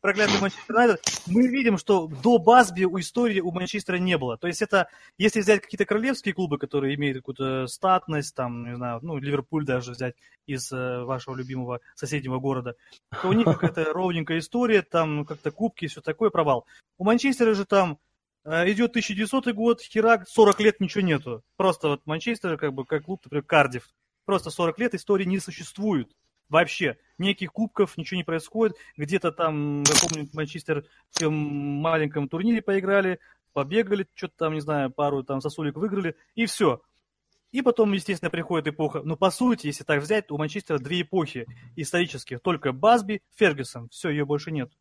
Проклятый Манчестер Юнайтед. Мы видим, что до Басби у истории у Манчестера не было. То есть это, если взять какие-то королевские клубы, которые имеют какую-то статность, там, не знаю, ну, Ливерпуль даже взять из э, вашего любимого соседнего города, то у них какая-то ровненькая история, там как-то кубки, все такое, провал. У Манчестера же там э, идет 1900 год, херак, 40 лет ничего нету. Просто вот Манчестер, как бы, как клуб, например, Кардив. Просто 40 лет истории не существует. Вообще. Никаких кубков, ничего не происходит. Где-то там, помню, Манчестер в маленьком турнире поиграли, побегали, что-то там, не знаю, пару там сосулек выиграли, и все. И потом, естественно, приходит эпоха. Но по сути, если так взять, у Манчестера две эпохи исторических. Только Басби, Фергюсон. Все, ее больше нет.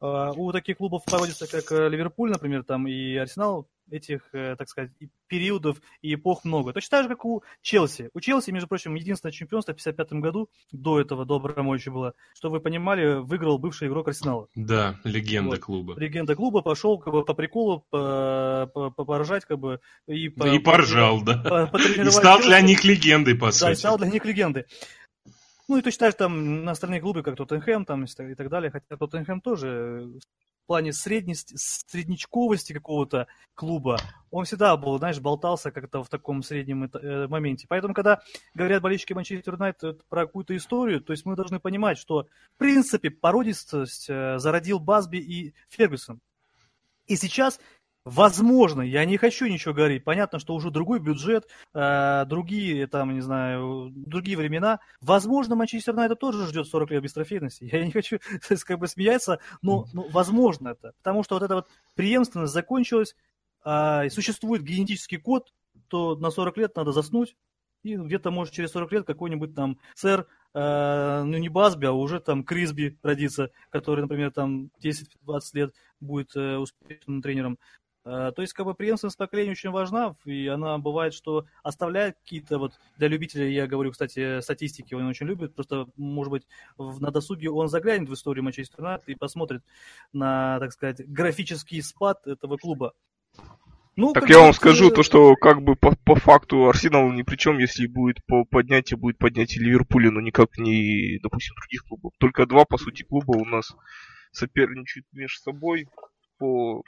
А, у таких клубов проводится, как э, Ливерпуль, например, там и Арсенал, этих, э, так сказать, периодов и эпох много. Точно так же, как у Челси. У Челси, между прочим, единственное чемпионство в 1955 году, до этого, до Абрамовича было, что вы понимали, выиграл бывший игрок Арсенала. Да, легенда вот. клуба. Легенда клуба пошел как бы, по приколу по, по, поражать, как бы, и, по, и поржал, по, да. По, и стал для них легендой, по сути. Да, стал для них легендой. Ну и точно так же там на остальные клубы, как Тоттенхэм там и так далее, хотя Тоттенхэм тоже в плане средности, среднечковости какого-то клуба, он всегда был, знаешь, болтался как-то в таком среднем э, моменте. Поэтому, когда говорят болельщики Манчестер Юнайтед про какую-то историю, то есть мы должны понимать, что, в принципе, породистость э, зародил Басби и Фергюсон. И сейчас Возможно, я не хочу ничего говорить. Понятно, что уже другой бюджет, э, другие, там, не знаю, другие времена. Возможно, Манчестер Юнайтед тоже ждет 40 лет без трофейности. Я не хочу *laughs* как бы смеяться, но, но возможно это. Потому что вот эта вот преемственность закончилась, э, существует генетический код, то на 40 лет надо заснуть, и где-то, может, через 40 лет какой-нибудь там сэр, э, ну не Басби, а уже там Крисби родится, который, например, там 10-20 лет будет э, успешным тренером. Э, то есть, как бы, преемственность поколения очень важна, и она бывает, что оставляет какие-то, вот, для любителей, я говорю, кстати, статистики он очень любит, просто, может быть, на досуге он заглянет в историю Манчестер Юнайтед и посмотрит на, так сказать, графический спад этого клуба. Ну, так я вам скажу, то, что как бы по, по факту Арсенал ни при чем, если будет по поднятие, будет поднятие Ливерпуля, но никак не, допустим, других клубов. Только два, по сути, клуба у нас соперничают между собой по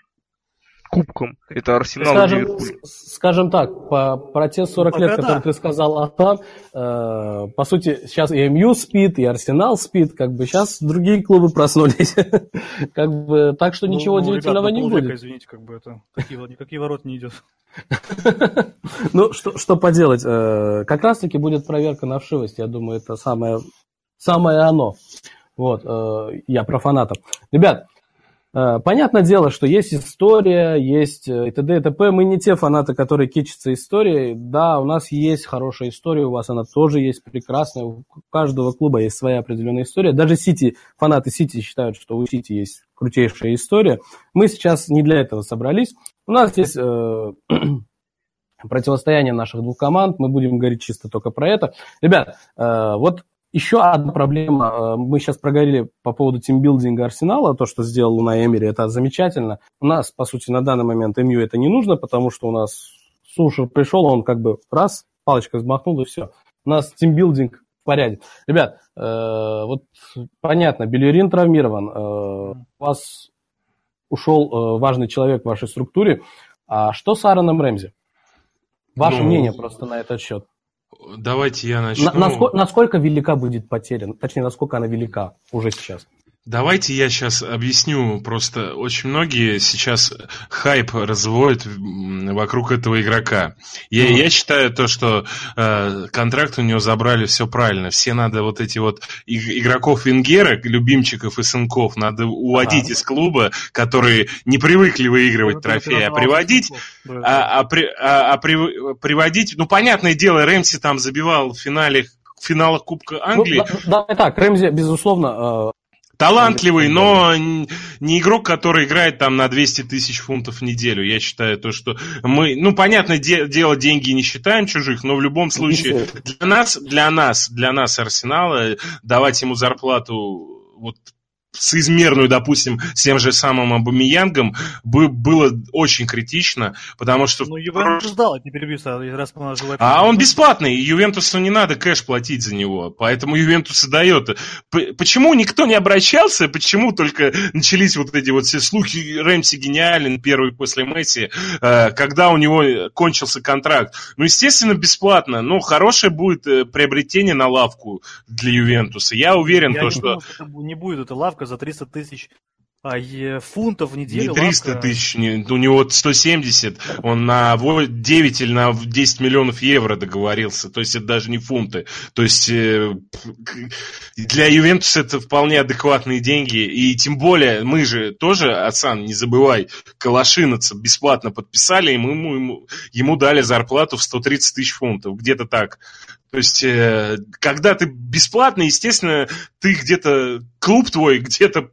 кубком. Это Арсенал скажем, и Ливерпуль. Скажем так, по, про те 40 Пока лет, да. которые ты сказал, Артам, э, по сути, сейчас и МЮ спит, и Арсенал спит, как бы сейчас другие клубы проснулись. *laughs* как бы, так что ну, ничего ну, удивительного ребят, не будет. Извините, как бы это, такие, никакие ворот не идет. *laughs* ну, что, что поделать? Э, как раз-таки будет проверка на вшивость, я думаю, это самое, самое оно. Вот, э, я про фанатов. Ребят, понятное дело, что есть история, есть э, и т.д. и т.п. Мы не те фанаты, которые кичатся историей. Да, у нас есть хорошая история, у вас она тоже есть прекрасная. У каждого клуба есть своя определенная история. Даже Сити, фанаты Сити считают, что у Сити есть крутейшая история. Мы сейчас не для этого собрались. У нас есть э, *clears throat* противостояние наших двух команд. Мы будем говорить чисто только про это. Ребят, э, вот еще одна проблема, э, мы сейчас проговорили по поводу тимбилдинга Арсенала, то, что сделал на Эмире, это замечательно. У нас, по сути, на данный момент МЮ это не нужно, потому что у нас Сушер пришел, он как бы раз, палочкой взмахнул и все. У нас тимбилдинг в порядке. Ребят, э, вот понятно, Белерин травмирован, э, у вас ушел э, важный человек в вашей структуре. А что с Аароном Рэмзи? Ваше ну, мнение просто на этот счет. Давайте я начну. насколько, насколько велика будет потеря? Точнее, насколько она велика уже сейчас? Давайте я сейчас объясню. Просто очень многие сейчас хайп разводят вокруг этого игрока. Я, mm. я считаю то, что э, контракт у него забрали все правильно. Все надо вот эти вот игроков Венгера, любимчиков и сынков, надо уводить ah. из клуба, которые не привыкли выигрывать трофеи, а приводить, а, а, при, а, а при, приводить. Ну, понятное дело, Рэмси там забивал в финале в финалах Кубка Англии. Ну, да, да, так, Рэмзи, безусловно, э, Талантливый, но не игрок, который играет там на 200 тысяч фунтов в неделю. Я считаю то, что мы, ну, понятное дело, деньги не считаем чужих, но в любом случае для нас, для нас, для нас Арсенала давать ему зарплату вот соизмерную, допустим, с тем же самым Абамиянгом, бы, было очень критично, потому что... Ну, Ювентус ждал, не перебью, раз мы А он бесплатный, Ювентусу не надо кэш платить за него, поэтому Ювентус и дает. Почему никто не обращался, почему только начались вот эти вот все слухи, Рэмси гениален, первый после Месси, э, когда у него кончился контракт? Ну, естественно, бесплатно, но хорошее будет э, приобретение на лавку для Ювентуса. Я уверен, Я то, не что... Думал, что не будет эта лавка за 300 тысяч а, фунтов в неделю. Не 300 лавка... тысяч, не, у него 170, он на 9 или на 10 миллионов евро договорился, то есть это даже не фунты. То есть э, для Ювентуса это вполне адекватные деньги, и тем более мы же тоже, Асан, не забывай, Калашиновца бесплатно подписали, и мы ему, ему, ему дали зарплату в 130 тысяч фунтов, где-то так. То есть, э, когда ты бесплатно, естественно, ты где-то, клуб твой где-то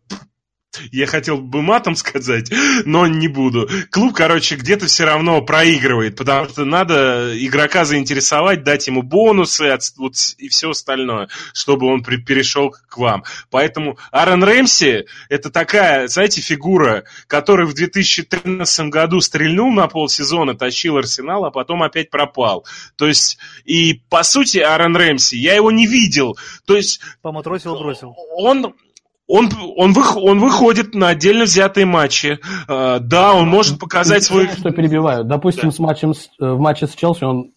я хотел бы матом сказать, но не буду. Клуб, короче, где-то все равно проигрывает, потому что надо игрока заинтересовать, дать ему бонусы вот, и все остальное, чтобы он при, перешел к вам. Поэтому Аарон Рэмси это такая, знаете, фигура, который в 2013 году стрельнул на полсезона, тащил Арсенал, а потом опять пропал. То есть, и по сути, Аарон Рэмси, я его не видел. То есть... Поматросил, бросил. Он он, он, вых, он выходит на отдельно взятые матчи. Uh, да, он может показать свой... Что перебиваю. Допустим, да. с матчем, э, в матче с Челси он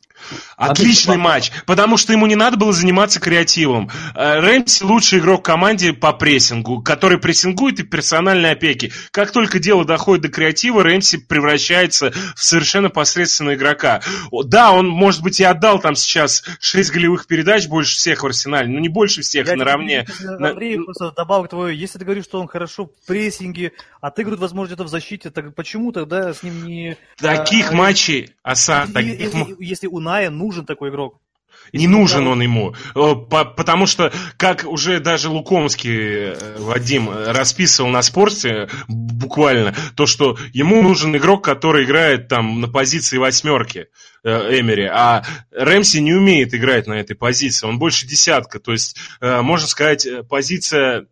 Отличный матч, потому что ему не надо было заниматься креативом. Э, Рэмси лучший игрок в команде по прессингу, который прессингует и персональной опеки. Как только дело доходит до креатива, Рэмси превращается в совершенно посредственного игрока. Да, он, может быть, и отдал там сейчас 6 голевых передач больше всех в арсенале, но не больше всех Я наравне. Андрей, просто добавок твою, если ты говоришь, что он хорошо в прессинге, отыгрывает, возможно, это в защите, так почему тогда с ним не... Таких а, матчей, Асан, и- таких и- и- Если у Ная нужен такой игрок. Не Если нужен он ему, по- потому что, как уже даже Лукомский э, Вадим э, расписывал на спорте буквально, то, что ему нужен игрок, который играет там на позиции восьмерки э, Эмери, а Рэмси не умеет играть на этой позиции, он больше десятка, то есть, можно сказать, позиция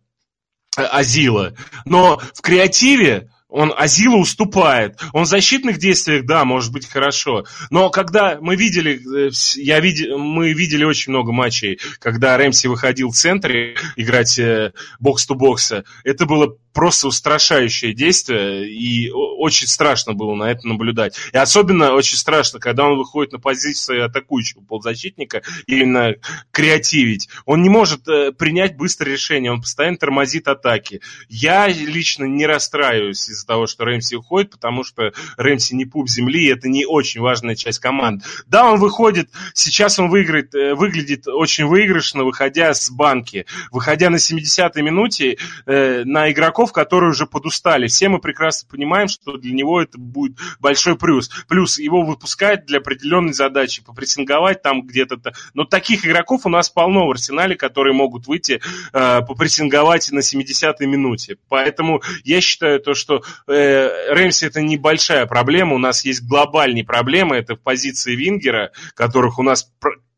Азила. Но в креативе он Азилу уступает. Он в защитных действиях, да, может быть хорошо. Но когда мы видели, э, я види, мы видели очень много матчей, когда Рэмси выходил в центре играть э, бокс-то-бокса, это было просто устрашающее действие, и очень страшно было на это наблюдать. И особенно очень страшно, когда он выходит на позицию атакующего полузащитника, именно креативить. Он не может э, принять быстрое решение, он постоянно тормозит атаки. Я лично не расстраиваюсь из-за того, что Рэмси уходит, потому что Рэмси не пуп земли, и это не очень важная часть команды. Да, он выходит, сейчас он выиграет, э, выглядит очень выигрышно, выходя с банки, выходя на 70-й минуте э, на игроков, которые уже подустали. Все мы прекрасно понимаем, что для него это будет большой плюс. Плюс его выпускают для определенной задачи, попрессинговать там где-то. Но таких игроков у нас полно в арсенале, которые могут выйти э, попрессинговать на 70-й минуте. Поэтому я считаю то, что э, Рэмси это небольшая проблема, у нас есть глобальные проблемы, это в позиции Вингера, которых у нас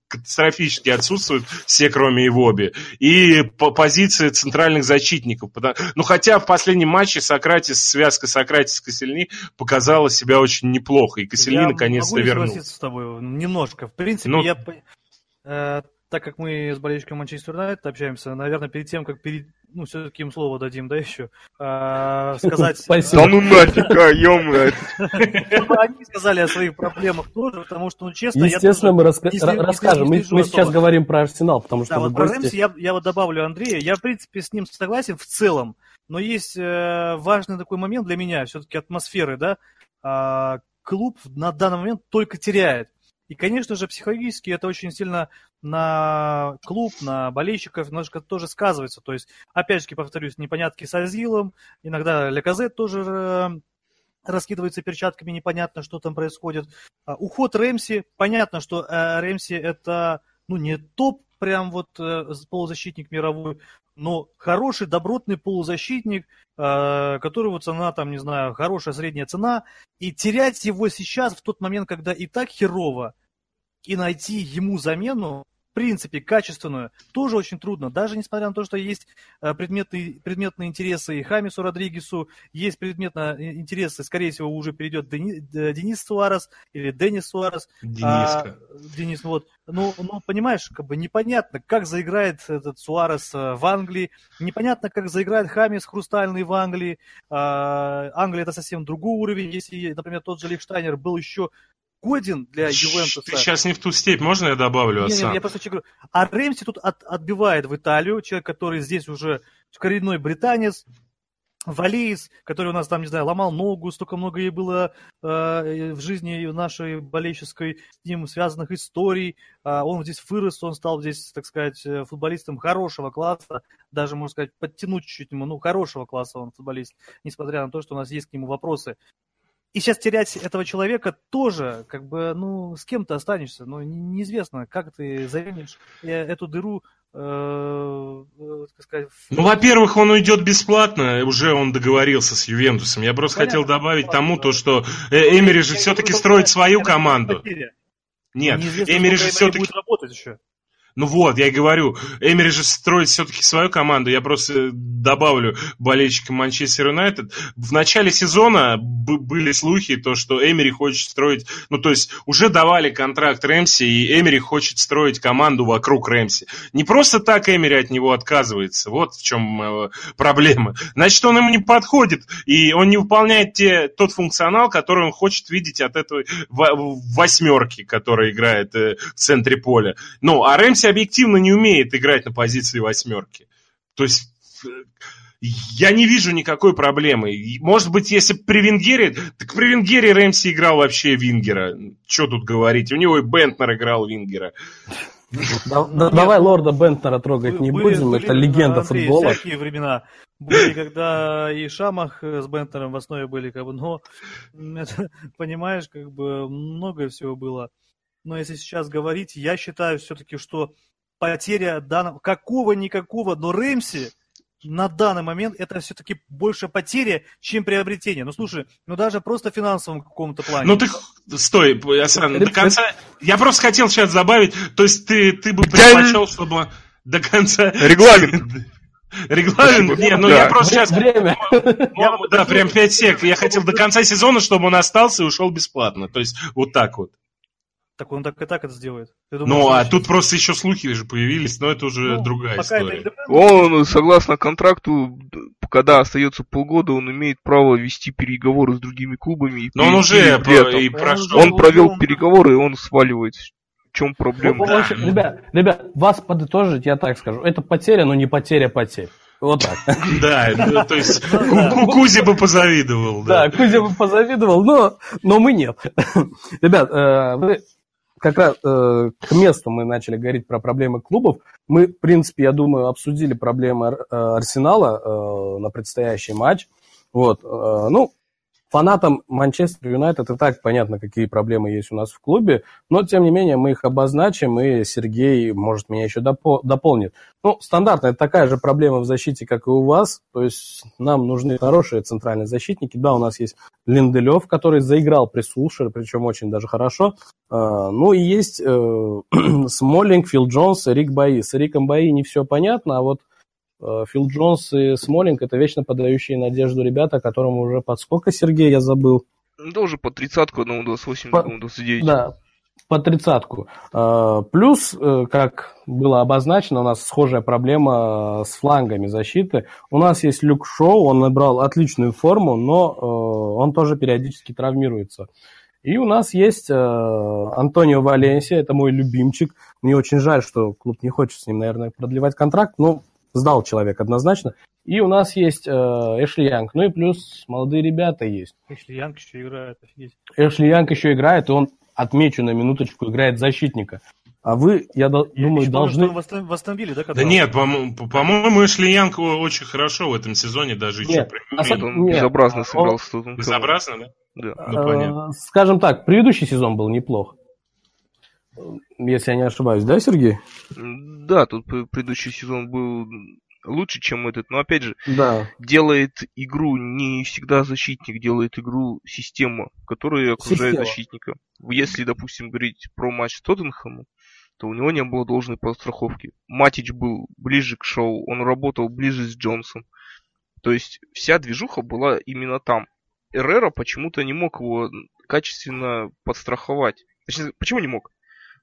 катастрофически отсутствуют все, кроме Ивоби. И по позиции центральных защитников. Ну, хотя в последнем матче Сократис, связка Сократис Косельни показала себя очень неплохо. И Косельни Я наконец-то вернулся. согласиться с тобой немножко. В принципе, Ну- я... э, так как мы с болельщиком Манчестер Юнайтед общаемся, наверное, перед тем, как перед... Ну, все-таки им слово дадим, да, еще, э, *laughs* сказать... Спасибо. Да ну нафиг, а, они сказали о своих проблемах тоже, потому что, ну, честно, я Естественно, тоже мы не слежу- расскажем. не Мы, мы сейчас говорим про Арсенал, потому что Да, вот про гости. Рэмси я, я вот добавлю Андрея. Я, в принципе, с ним согласен в целом, но есть э, важный такой момент для меня, все-таки атмосферы, да. А, клуб на данный момент только теряет. И, конечно же, психологически это очень сильно на клуб, на болельщиков немножко тоже сказывается. То есть, опять же, повторюсь, непонятки с Азилом, иногда Леказет тоже э, раскидывается перчатками, непонятно, что там происходит. А, Уход Рэмси, понятно, что э, Рэмси это ну, не топ, прям вот э, полузащитник мировой, но хороший, добротный полузащитник, э, которого цена, там, не знаю, хорошая средняя цена, и терять его сейчас, в тот момент, когда и так херово, и найти ему замену, принципе, качественную, тоже очень трудно. Даже несмотря на то, что есть э, предметные, предметные интересы и Хамису Родригесу, есть предметные интересы, скорее всего, уже перейдет Дени- Д- Денис Суарес или Денис Суарес. Дениска. А, Денис, вот. Ну, ну, понимаешь, как бы непонятно, как заиграет этот Суарес э, в Англии, непонятно, как заиграет Хамис Хрустальный в Англии. А, Англия это совсем другой уровень. Если, например, тот же Лихштайнер был еще годен для Ювентуса. Ты сейчас не в ту степь, можно я добавлю, Не, не, Асан? я просто говорю. А Рэмси тут от- отбивает в Италию, человек, который здесь уже коренной британец, Валиис, который у нас там, не знаю, ломал ногу, столько много ей было э, в жизни нашей болельческой с ним связанных историй. А он здесь вырос, он стал здесь, так сказать, э, футболистом хорошего класса, даже, можно сказать, подтянуть чуть-чуть ему, ну, хорошего класса он футболист, несмотря на то, что у нас есть к нему вопросы. И сейчас терять этого человека тоже, как бы, ну, с кем ты останешься, ну, не- неизвестно, как ты заменишь э, эту дыру, э, э, так сказать, в- Ну, во-первых, он уйдет бесплатно, уже он договорился с Ювентусом. Я просто Понятно, хотел добавить тому, да. то, что э, Эмери же все-таки строит свою команду. Нет, Эмери же все-таки... Ну вот, я и говорю, Эмери же строит все-таки свою команду. Я просто добавлю болельщикам Манчестер Юнайтед. В начале сезона были слухи, то, что Эмери хочет строить... Ну, то есть уже давали контракт Рэмси, и Эмери хочет строить команду вокруг Рэмси. Не просто так Эмери от него отказывается. Вот в чем э, проблема. Значит, он ему не подходит, и он не выполняет те, тот функционал, который он хочет видеть от этой восьмерки, которая играет э, в центре поля. Ну, а Рэмси объективно не умеет играть на позиции восьмерки. То есть я не вижу никакой проблемы. Может быть, если при Венгере... Так при Венгере Рэмси играл вообще Вингера. Что тут говорить? У него и Бентнер играл Вингера. давай лорда Бентнера трогать не будем, это легенда футбола. Всякие времена были, когда и Шамах с Бентнером в основе были, как бы, но, *laughs* понимаешь, как бы много всего было но если сейчас говорить, я считаю все-таки, что потеря данного, какого-никакого, но Рэмси на данный момент это все-таки больше потеря, чем приобретение. Ну слушай, ну даже просто в финансовом каком-то плане. Ну ты стой, Асан, до конца. Я просто хотел сейчас добавить, то есть ты, ты бы предпочел, чтобы до конца. Регламент. *laughs* Регламент? Нет, ну я просто сейчас... Время. Да, прям 5 сек. Я хотел до конца сезона, чтобы он остался и ушел бесплатно. То есть вот так вот. Так он так и так это сделает. Думаю, ну, а тут просто еще слухи же появились, но это уже ну, другая история. Это... Он, согласно контракту, когда остается полгода, он имеет право вести переговоры с другими клубами. Но он уже про... и прошел. Он провел переговоры, и он сваливает. В чем проблема? Да. Ребят, ребят, вас подытожить, я так скажу. Это потеря, но не потеря потерь. Вот так. *laughs* Да, ну, то есть *laughs* Кузи бы позавидовал. Да, Кузи бы позавидовал, но, но мы нет. *laughs* Ребят, э, вы как раз э, к месту мы начали говорить про проблемы клубов. Мы, в принципе, я думаю, обсудили проблемы э, Арсенала э, на предстоящий матч. Вот, э, ну, Фанатам Манчестер Юнайтед и так понятно, какие проблемы есть у нас в клубе, но тем не менее мы их обозначим, и Сергей, может, меня еще допол- дополнит. Ну, стандартно, это такая же проблема в защите, как и у вас, то есть нам нужны хорошие центральные защитники. Да, у нас есть Линделев, который заиграл при Сулшере, причем очень даже хорошо. А, ну и есть э, *clears throat* Смоллинг, Фил Джонс, Рик Баи. С Риком Баи не все понятно, а вот Фил Джонс и Смолинг это вечно подающие надежду ребята, которым уже под сколько, Сергей, я забыл? Ну, да, уже по тридцатку, одному 28, по, одному 29. Да, по тридцатку. Э, плюс, э, как было обозначено, у нас схожая проблема с флангами защиты. У нас есть Люк Шоу, он набрал отличную форму, но он тоже периодически травмируется. И у нас есть Антонио Валенсия, это мой любимчик. Мне очень жаль, что клуб не хочет с ним, наверное, продлевать контракт, но сдал человек однозначно. И у нас есть э, Эшли Янг. Ну и плюс молодые ребята есть. Эшли Янг еще играет, офигеть. Эшли Янг еще играет, и он, отмечу на минуточку, играет защитника. А вы, я, я думаю, я должны... восстановили, да? Да нет, по-моему, по Эшли Янг очень хорошо в этом сезоне даже еще. Нет, нет, он нет, безобразно сыграл. Он... Безобразно, да? Да. Ну, понятно. Скажем так, предыдущий сезон был неплох. Если я не ошибаюсь, да, Сергей? Да, тут предыдущий сезон был лучше, чем этот, но опять же, да. делает игру не всегда защитник, делает игру система, которая окружает система. защитника. Если, допустим, говорить про матч с Тоттенхэмом, то у него не было должной подстраховки. Матич был ближе к шоу, он работал ближе с Джонсом. То есть вся движуха была именно там. Эррера почему-то не мог его качественно подстраховать. Точнее, почему не мог?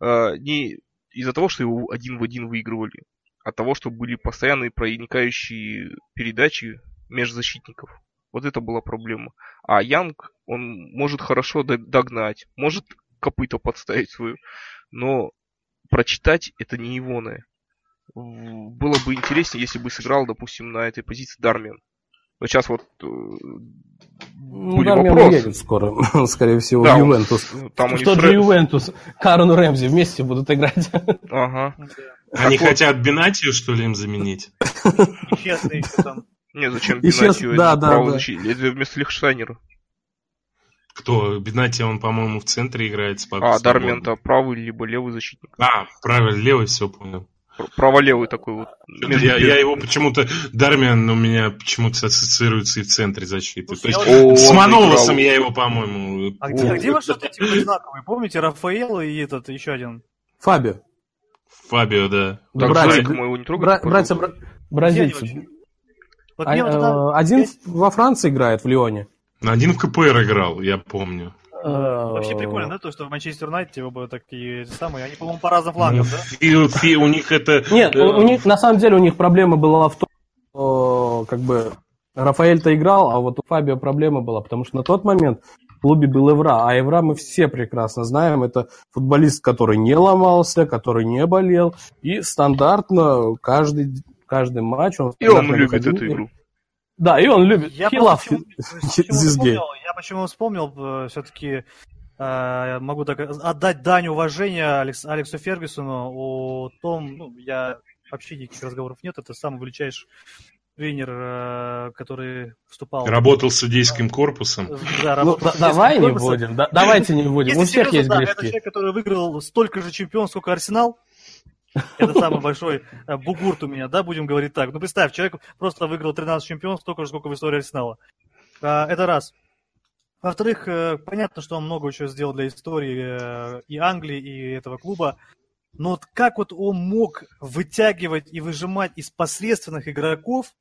Э, не из-за того, что его один в один выигрывали, а того, что были постоянные проникающие передачи межзащитников. Вот это была проблема. А Янг, он может хорошо догнать, может копыта подставить свою, но прочитать это не его. Было бы интереснее, если бы сыграл, допустим, на этой позиции Дармен. Но сейчас вот э, ну, будет вопрос. едет скоро, *laughs* скорее всего, да, Ювентус. Там Что же Ювентус? Карен Рэмзи вместе будут играть. *laughs* Ага. Они так хотят вот... Бенатию, что ли, им заменить? *laughs* Исчезли еще там. Не, зачем Бенатию? Да, да, да. Вместо Лихштайнера. Кто? Бенати, он, по-моему, в центре играет. А, Дармента правый либо левый защитник. А, правильно, левый, все понял праволевый такой вот. Я, я его почему-то, Дармиан у меня почему-то ассоциируется и в центре защиты. То есть о, с Манолосом я его, по-моему... А где, а где ваши вот эти знаковые? Помните, Рафаэл и этот еще один? Фабио. Фабио, да. Так Братья- Жорика моего не трогайте, Бра- братья бра- бразильцы. Вот А, мне вот э, это- Один во Франции играет, в Лионе. Один в КПР играл, я помню. Вообще Э, прикольно, да, то, что в Манчестер Юнайтед его бы такие самые, они, по-моему, по разным флангам, да? У них это... Нет, э, у них на самом деле у них проблема была в том, что как бы Рафаэль-то играл, а вот у Фабио проблема была, потому что на тот момент в клубе был Евра, а Евра мы все прекрасно знаем, это футболист, который не ломался, который не болел, и стандартно каждый, каждый матч он... И он любит эту игру. Да, и он любит. Я He почему, this почему game. вспомнил, я почему вспомнил, все-таки могу так отдать дань уважения Алекс, Алексу Фергюсону о том, ну, я вообще никаких разговоров нет, это самый величайший тренер, э, который вступал... Работал с судейским корпусом. Да, Ну, да- давай не корпусом. будем, да- давайте не будем. Если У всех серьезно, есть да, это грешки. человек, который выиграл столько же чемпион, сколько Арсенал. Это самый большой э, бугурт у меня, да, будем говорить так. Ну, представь, человек просто выиграл 13 чемпионов, столько же, сколько в истории Арсенала. А, Это раз. Во-вторых, э, понятно, что он много еще сделал для истории э, и Англии, и этого клуба. Но вот как вот он мог вытягивать и выжимать из посредственных игроков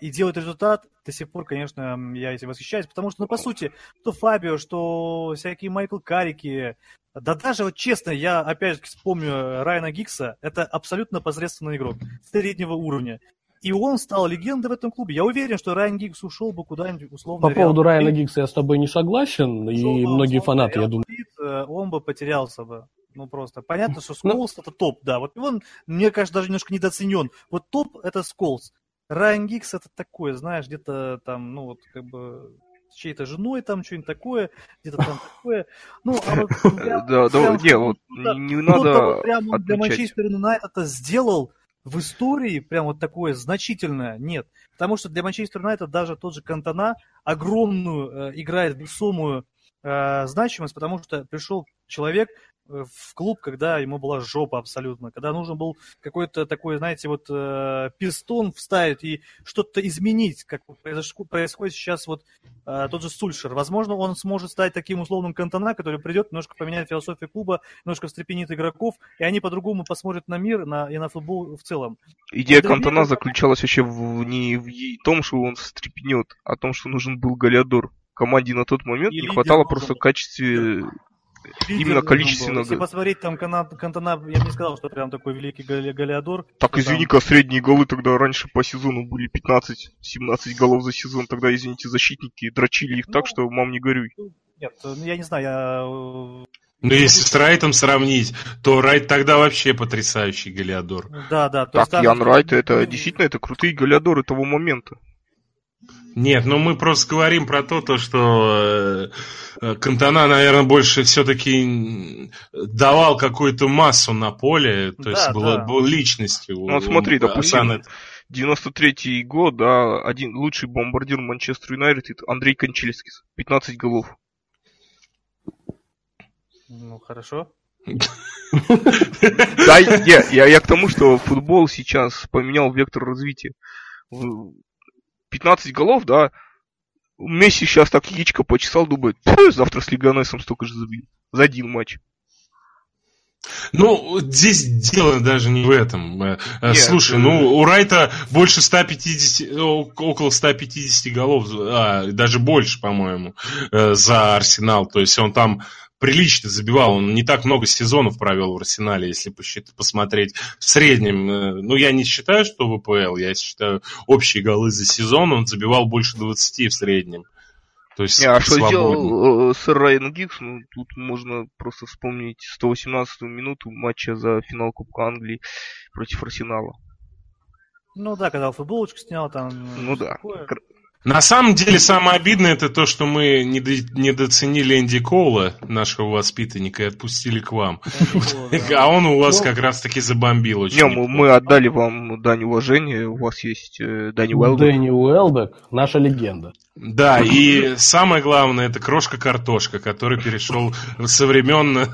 и делать результат, до сих пор, конечно, я этим восхищаюсь, потому что, ну, по сути, что Фабио, что всякие Майкл Каррики, да даже вот честно, я опять же вспомню Райана Гиггса, это абсолютно посредственный игрок среднего уровня. И он стал легендой в этом клубе. Я уверен, что Райан Гиггз ушел бы куда-нибудь условно. По в Реал поводу Райана Гиггса я с тобой не согласен, и ушел бы многие фанаты, я Реал думаю. Мадрид, э, он бы потерялся бы. Ну, просто. Понятно, что Ну- Сколс это топ, да. Вот он, мне кажется, даже немножко недооценен. Вот топ это Сколс. Райан Гикс это такое, знаешь, где-то там, ну, вот как бы с чьей-то женой там что-нибудь такое, где-то там такое. Ну, а вот *laughs* прям- Да, да, не, вот не надо вот прям он для. Манчестер Юнайтед это сделал в истории прям вот такое значительное нет. Потому что для Манчестер Юнайтед даже тот же Кантона огромную э, играет весомую э, значимость, потому что пришел человек в клуб, когда ему была жопа абсолютно, когда нужен был какой-то такой, знаете, вот э, пистон вставить и что-то изменить, как вот происходит сейчас вот э, тот же Сульшер. Возможно, он сможет стать таким условным Кантона, который придет, немножко поменяет философию клуба, немножко встрепенит игроков, и они по-другому посмотрят на мир на, и на футбол в целом. Идея Для Кантона меня- заключалась вообще в, не в том, что он встрепенет, а том, что нужен был Галиадор. Команде на тот момент И не хватало просто в качестве... Лидер Именно количественно. Если посмотреть там Кана- Кантона, я бы не сказал, что прям такой великий гале- Галиадор. Так, Там- извини-ка, средние голы тогда раньше по сезону были 15-17 голов за сезон. Тогда, извините, защитники дрочили их так, Ну, что мам не горюй. Нет, ну, я не знаю, я... э, Ну, если с Райтом сравнить, то Райт тогда вообще потрясающий Галиадор. Да, да. то есть Так, там- Ян Райт, это действительно это крутые галиадоры того момента. Нет, ну мы просто говорим про то, то что э, э, Кантона, наверное, больше все-таки давал какую-то массу на поле, то Да, есть была, да. был личностью. Ну, вот смотри, У- допустим, Асан- 93-й год, да, один лучший бомбардир Манчестер Юнайтед Андрей Кончельский. 15 голов. Ну, хорошо. Да, я, я, я к тому, что футбол сейчас поменял вектор развития. В- 15 голов, да. Месси сейчас так яичко почесал, думает, «Пф, завтра с Лиганесом столько же забил. За один матч. Ну, здесь дело даже не в этом. Э, э, Нет, Слушай, э, ну, у Райта больше 150, о- около 150 голов, а, даже больше, по-моему, за Арсенал. То есть он там прилично забивал. Он не так много сезонов провел в Арсенале, если посмотреть в среднем. э, Ну, я не считаю, что ВПЛ, я считаю общие голы за сезон. Он забивал больше 20 в среднем. То есть Не, а что свободно. сделал э, сэр Райан Гиггс? Ну, тут можно просто вспомнить 118-ю минуту матча за финал Кубка Англии против Арсенала. Ну да, когда футболочку снял там... Ну да. такое. На самом деле, самое обидное это то, что мы недо- недооценили Энди Коула, нашего воспитанника, и отпустили к вам. А он у вас Ну, как раз-таки забомбил очень. Не, мы, отдали вам дань уважения, у вас есть э, Дани Уэлбек. Дэнни Уэлбек, наша легенда. Да, и самое главное, это крошка-картошка, который перешел со времен...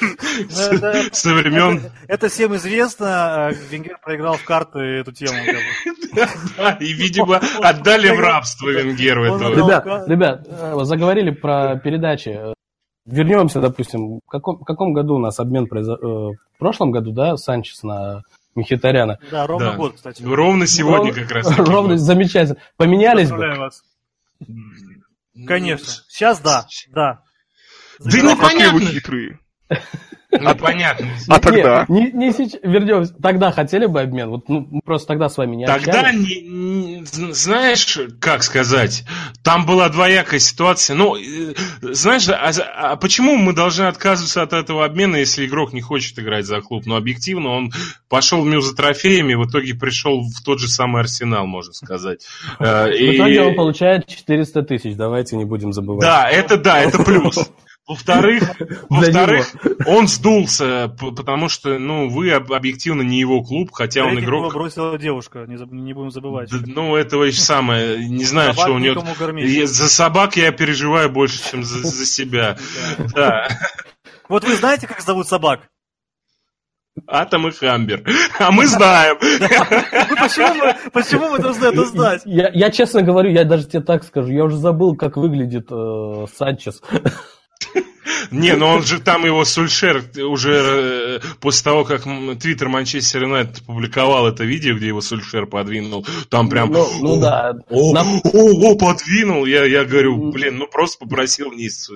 Ну, это- Со времен... Это, всем известно, а Венгер проиграл в карты эту тему. *laughs* И, видимо, отдали в рабство Венгеру этого. Ребят, ребят, э, заговорили про передачи. вернемся, допустим, в каком, в каком году у нас обмен произошел? В прошлом году, да, Санчес на Мхитаряна? Да, ровно Да. год, кстати. Ровно сегодня Ровно- как раз. Ровно, было. замечательно. Поменялись бы? Поздравляю вас. Конечно. Сейчас да, да. Да А ну, какие вы понятно. хитрые. Ну, понятно. А тогда? Не, не сейчас, вернемся. Тогда хотели бы обмен? Вот, ну, мы просто тогда с вами не Тогда, общались. не- не- знаешь, как сказать, там была двоякая ситуация. Ну, э, знаешь, а, а почему мы должны отказываться от этого обмена, если игрок не хочет играть за клуб? Ну, объективно, он пошел в Мю за трофеями, в итоге пришел в тот же самый Арсенал, можно сказать. Э, В и- итоге он получает 400 тысяч, давайте не будем забывать. Да, это да, это плюс. Во-вторых, *laughs* во-вторых, он сдулся, потому что, ну, вы об- объективно не его клуб, хотя он игрок. бросила девушка, не, заб- не будем забывать. Да, Ну, этого еще самое, не знаю, что у. Я- За собак я переживаю больше, чем за, за себя. Да. Вот вы знаете, как зовут собак? Атом и Хамбер. А мы знаем. Ну, Почему мы, почему мы должны это знать? Я, я честно говорю, я даже тебе так скажу, я уже забыл, как выглядит э, Санчес. Не, но он же там его Сульшер уже э, после того, как Твиттер Манчестер Юнайтед публиковал это видео, где его Сульшер подвинул, там прям... Ну, ну да. О, Нам- о, о, подвинул. Я, я говорю, блин, ну просто попросил вниз.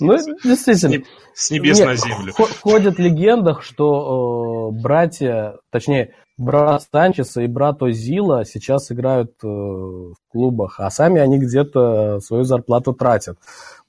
Ну, действительно. с небес Нет, на землю. хо- Ходят в легендах, что э, братья, точнее, брат Санчеса и брат Озила сейчас играют э, в клубах, а сами они где-то свою зарплату тратят.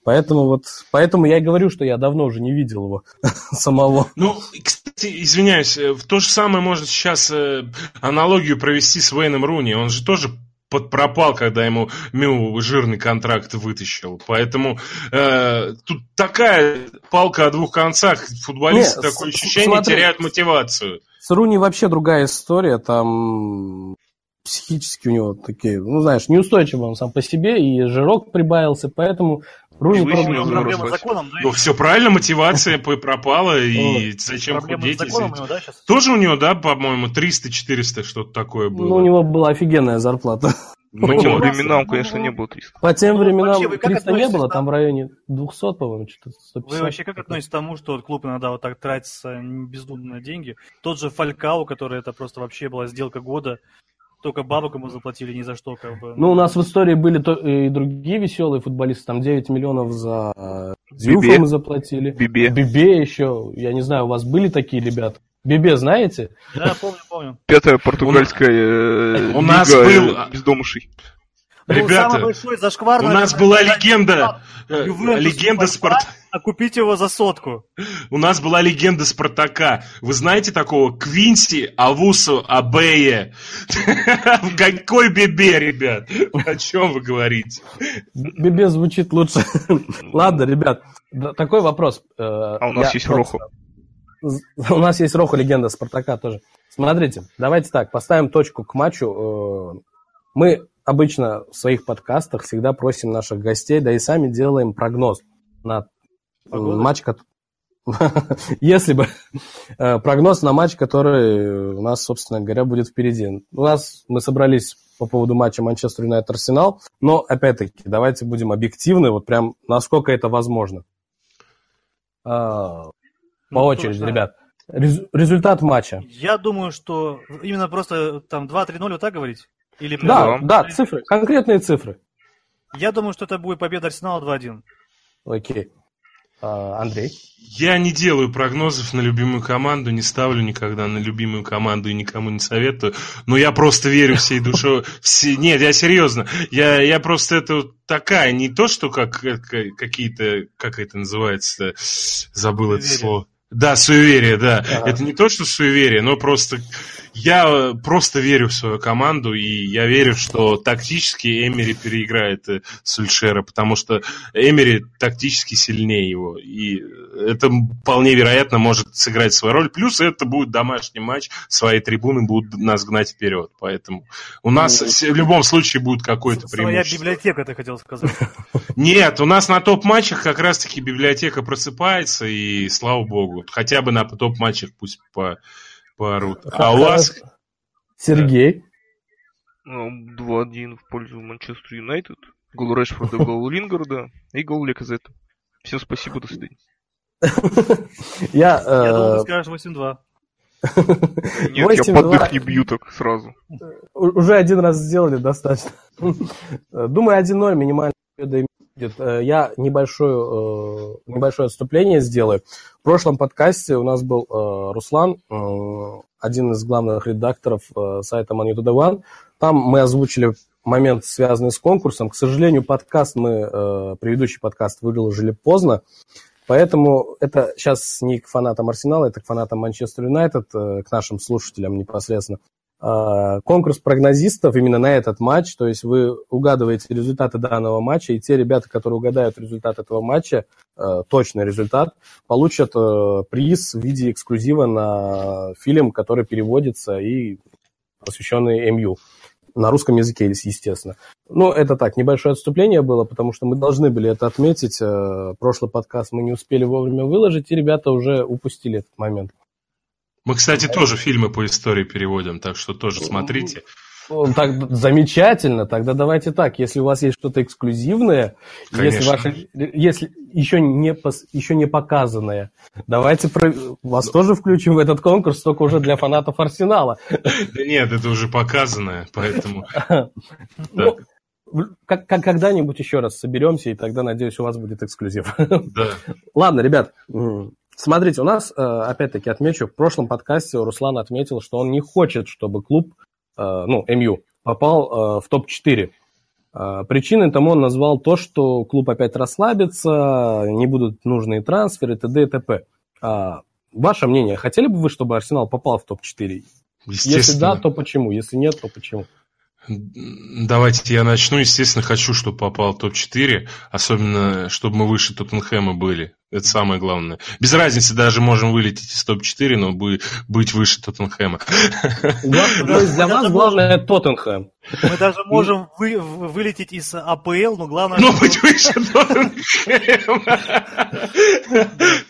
Поэтому вот, поэтому я и говорю, что я давно уже не видел его *laughs* самого. Ну, кстати, извиняюсь, э, то же самое можно сейчас э, аналогию провести с Уэйном Руни. Он же тоже подпропал, когда ему Мю жирный контракт вытащил. Поэтому э, тут такая палка о двух концах. Футболисты Не, такое с- ощущение смотри. теряют мотивацию. С Руни вообще другая история, там психически у него такие, ну знаешь, неустойчивый он сам по себе, и жирок прибавился, поэтому Руни Выяснил, Проблема с законом, да? Ну, все правильно, мотивация *laughs* пропала, и зачем худеть? Тоже у него, да, по-моему, 300-400 что-то такое было? ну, у него была офигенная зарплата. По Ну, тем временам, конечно, не было 300. По тем Ну, временам вообще, вы как 300 не было, там в районе 200, по-моему, что-то 150. Вы вообще как относитесь к тому, что клуб иногда вот так тратится бездумно на деньги? Тот же Фалькау, который это просто вообще была сделка года, только бабок ему заплатили ни за что, как бы. Ну, у нас в истории были то- и другие веселые футболисты, там 9 миллионов за э, Зюфа Бибе. мы заплатили. Бибе. Бибе еще, я не знаю, у вас были такие ребята? Бибе знаете? Да, помню, помню. Пятая португальская э, У нас лига был- э, бездомышей. Ну, Ребята, самый большой зашквар, у наверное, нас была легенда, э, Ювентус легенда Фалькау, Спарт... А купить его за сотку. У нас была легенда Спартака. Вы знаете такого Квинси, Авусу, Абея? *laughs* Какой бебе, ребят? О чем вы говорите? Бибе звучит лучше. Ладно, ребят, такой вопрос. э, А у нас есть Роху. У нас есть Роха, легенда Спартака тоже. Смотрите, давайте так, поставим точку к матчу. Э, Мы обычно в своих подкастах всегда просим наших гостей, да и сами делаем прогноз на э, Погода? матч, *laughs* если бы э, прогноз на матч, который у нас, собственно говоря, будет впереди. У нас мы собрались по поводу матча Манчестер Юнайтед Арсенал, но опять-таки давайте будем объективны, вот прям насколько это возможно. А, По Ну, очереди, тоже, да. ребят. Рез- результат матча. Я думаю, что именно просто там 2-3-0 вот так говорить? Или Да, Да. цифры, конкретные цифры. Я думаю, что это будет победа Арсенала 2-1. Окей. А, Андрей. Я не делаю прогнозов на любимую команду, не ставлю никогда на любимую команду и никому не советую. Но я просто верю всей душой. Все... Нет, я серьезно. Я, я просто это вот такая, не то, что как э, какие-то, как это называется, забыл это слово. Да, суеверие, да. Ага. Это не то, что суеверие, но просто я э, просто верю в свою команду, и я верю, что тактически Эмери переиграет э, Сульшера, потому что Эмери тактически сильнее его, и это вполне вероятно может сыграть свою роль. Плюс это будет домашний матч, свои трибуны будут нас гнать вперед, поэтому у нас Ну, в любом случае будет какое-то Своя преимущество. библиотека, ты хотел сказать. *laughs* Нет, у нас на топ-матчах как раз-таки библиотека просыпается, и слава богу, хотя бы на топ-матчах пусть по поорут. А у вас... Сергей. Ну, 2-1 в пользу Манчестер Юнайтед. Гол Решфорда, гол *laughs* Лингарда и гол Леказета. Всем спасибо, до свидания. *laughs* Я, Я думал, э, ты скажешь 8-2. Нет, я 8-2. под дых не бью так сразу. уже один раз сделали достаточно. *laughs* Думаю, 1-0 минимально Э, Я небольшое, э, небольшое отступление сделаю. В прошлом подкасте у нас был э, Руслан, один из главных редакторов сайта Money to the One. Там мы озвучили момент, связанный с конкурсом. К сожалению, подкаст мы, предыдущий подкаст выложили поздно, поэтому это сейчас не к фанатам Арсенала, это к фанатам Манчестер Юнайтед, к нашим слушателям непосредственно. А, Конкурс прогнозистов именно на этот матч, то есть вы угадываете результаты данного матча, и те ребята, которые угадают результат этого матча, э, точный результат, получат э, приз в виде эксклюзива на фильм, который переводится и посвященный МЮ. На русском языке, естественно. Ну, это так, небольшое отступление было, потому что мы должны были это отметить. Э, Прошлый подкаст мы не успели вовремя выложить, и ребята уже упустили этот момент. Мы, кстати, тоже фильмы по истории переводим, так что тоже смотрите. Ну, Так, замечательно. Тогда давайте так. Если у вас есть что-то эксклюзивное, если, Конечно. ваше, если еще, не, пос- еще не показанное, давайте про- вас тоже включим в этот конкурс, только уже для фанатов Арсенала. Да нет, это уже показанное, поэтому... Ну, как, как когда-нибудь еще раз соберемся, и тогда, надеюсь, у вас будет эксклюзив. Да. Ладно, ребят, смотрите, у нас, э, опять-таки, отмечу, в прошлом подкасте Руслан отметил, что он не хочет, чтобы клуб, э, ну, МЮ, попал э, в топ-4. Э, Причиной тому он назвал то, что клуб опять расслабится, не будут нужные трансферы, т.д. и т.п. А, Ваше мнение, хотели бы вы, чтобы Арсенал попал в топ-4? Если да, то почему? Если нет, то почему? Давайте я начну. Естественно, хочу, чтобы попал в топ-4, особенно, чтобы мы выше Тоттенхэма были. Это самое главное. Без разницы, даже можем вылететь из топ-4, но бы- быть выше Тоттенхэма. Гла- То есть для вас главное Тоттенхэм. Мы даже можем вы- вылететь из АПЛ, но главное... Ну, быть выше Тоттенхэма.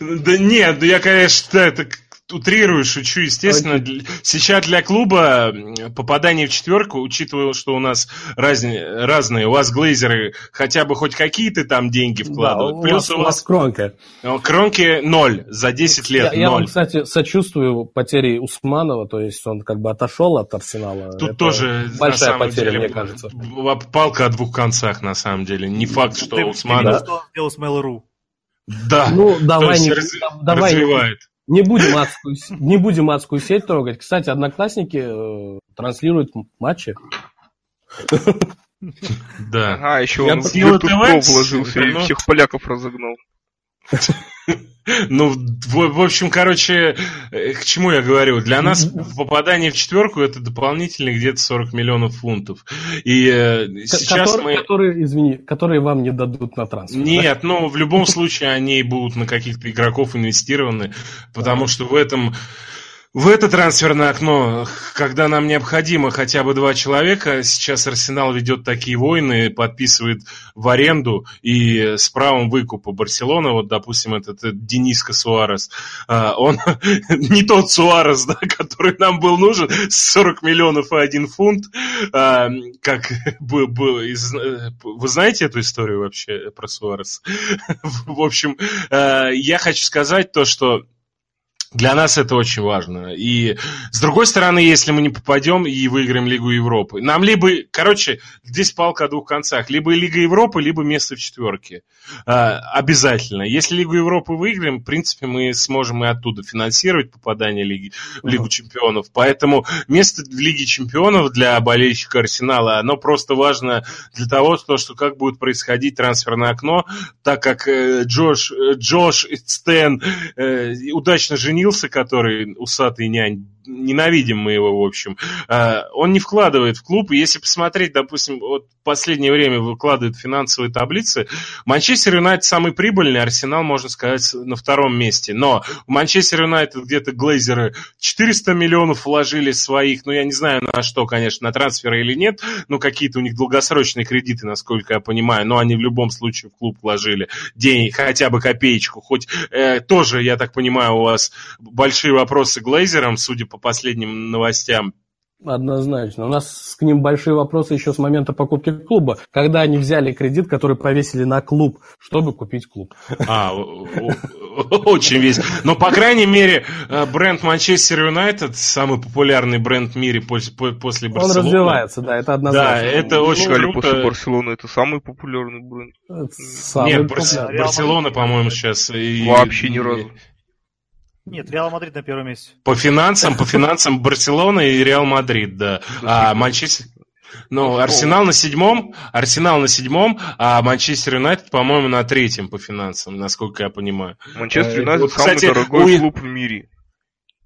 *laughs* Да нет, да я, конечно, это к- утрирую, шучу, естественно. Для- Сейчас для клуба попадание в четверку, учитывая, что у нас разни- разные, у вас глейзеры хотя бы хоть какие-то там деньги Да, вкладывают. у Плюс вас, у вас вас кронка. э, кронки ноль за 10 лет, Я, я вам, кстати, сочувствую потере Усманова, то есть он как бы отошел от Арсенала. Тут Это тоже, на большая самом потеря, деле, мне кажется. палка о двух концах, на самом деле. Не факт, что Ты- Усманов... он сделал с Mail.ru? Да, Ну, давай, не, раз- давай развивает. не будем адскую, не будем адскую сеть трогать. Кстати, одноклассники э, транслируют матчи. Да. Ага, еще он в YouTube вложился и всех поляков разогнал. *laughs* Ну, в, общем, короче, э, к чему я говорю? Для нас попадание в четверку это дополнительно где-то 40 миллионов фунтов. И э, сейчас которые, мы... которые, извини, которые вам не дадут на трансфер. Нет, ну в любом случае они будут на каких-то игроков инвестированы, потому что в этом в это трансферное окно, когда нам необходимо хотя бы два человека, сейчас Арсенал ведет такие войны, подписывает в аренду и с правом выкупа Барселона, вот, допустим, этот, этот Дениска Суарес, а, он *laughs* не тот Суарес, да, который нам был нужен, 40 миллионов и один фунт, а, как *laughs* бы- э, вы знаете эту историю вообще про Суарес? *laughs* В общем, э, я хочу сказать то, что для нас это очень важно. И с другой стороны, если мы не попадем и выиграем Лигу Европы, нам либо, короче, здесь палка о двух концах, либо Лига Европы, либо место в четверке. А, обязательно. Если Лигу Европы выиграем, в принципе, мы сможем и оттуда финансировать попадание Лиги, в Лигу. Чемпионов. Поэтому место в Лиге Чемпионов для болельщика Арсенала, оно просто важно для того, что, что как будет происходить трансферное окно, так как э, Джош, э, Джош Стэн э, удачно женился, который усатый нянь, ненавидим мы его, в общем, э, он не вкладывает в клуб. Если посмотреть, допустим, вот в последнее время выкладывает финансовые таблицы, Манчестер Юнайтед самый прибыльный, Арсенал, можно сказать, на втором месте. Но у Манчестер Юнайтед где-то глейзеры 400 миллионов вложили своих, ну, я не знаю на что, конечно, на трансферы или нет, но какие-то у них долгосрочные кредиты, насколько я понимаю, но они в любом случае в клуб вложили денег, хотя бы копеечку, хоть э, тоже, я так понимаю, у вас большие вопросы глейзерам, судя по последним новостям. Однозначно. У нас к ним большие вопросы еще с момента покупки клуба. Когда они взяли кредит, который повесили на клуб, чтобы купить клуб. А, очень весь. Но, по крайней мере, э, бренд Манчестер Юнайтед, самый популярный бренд в мире после, после Барселоны. Он развивается, да, это однозначно. Да, это очень круто. после Барселоны это самый популярный бренд. Нет. Барселона, по-моему, сейчас... Вообще ни разу. Нет, Реал Мадрид на первом месте. По финансам, по финансам Барселона и Реал Мадрид, да. А Манчестер... Ну, Арсенал на седьмом, Арсенал на седьмом, а Манчестер Юнайтед, по-моему, на третьем по финансам, насколько я понимаю. Манчестер э, Юнайтед самый кстати, дорогой у... клуб в мире.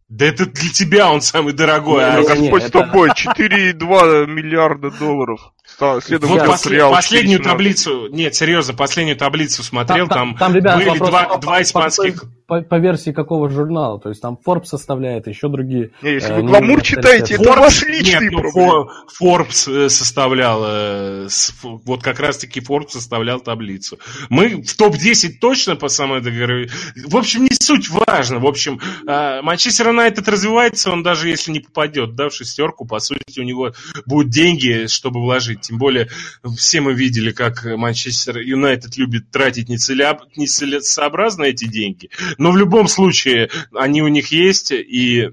Да это для тебя он самый дорогой. а Господь с тобой, 4,2 миллиарда долларов. Следом вот после, последнюю таблицу, нет, серьезно, последнюю таблицу смотрел, там, там, там ребята, были вопрос, два, по, два испанских... По, по, по версии какого журнала? То есть там Forbes составляет, еще другие... Не, если э, вы гламур читаете, это ваш личный нет, ну, Forbes э, составлял, э, вот как раз-таки Forbes составлял таблицу. Мы в топ-10 точно по самой договору. В общем, не суть важно. В общем, э, Манчестер Юнайтед развивается, он даже если не попадет да, в шестерку, по сути, у него будут деньги, чтобы вложить тем более все мы видели, как Манчестер Юнайтед любит тратить нецелесообразно эти деньги. Но в любом случае они у них есть, и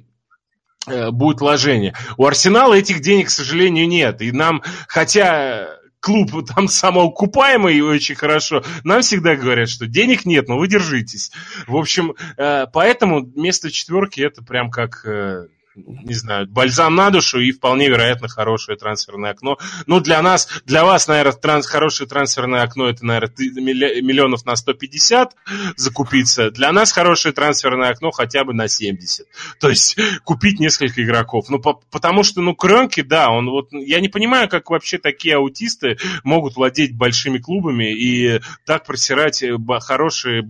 э, будет вложение. У Арсенала этих денег, к сожалению, нет. И нам, хотя клуб там самоокупаемый и очень хорошо, нам всегда говорят, что денег нет, но вы держитесь. В общем, э, поэтому место четверки это прям как э, не знаю, бальзам на душу и вполне вероятно хорошее трансферное окно. Ну, для нас, для вас, наверное, транс, хорошее трансферное окно это, наверное, миллионов на 150 закупиться. Для нас хорошее трансферное окно хотя бы на 70. То есть купить несколько игроков. Ну, по, потому что, ну, Кренки, да, он вот, я не понимаю, как вообще такие аутисты могут владеть большими клубами и так просирать э, хорошие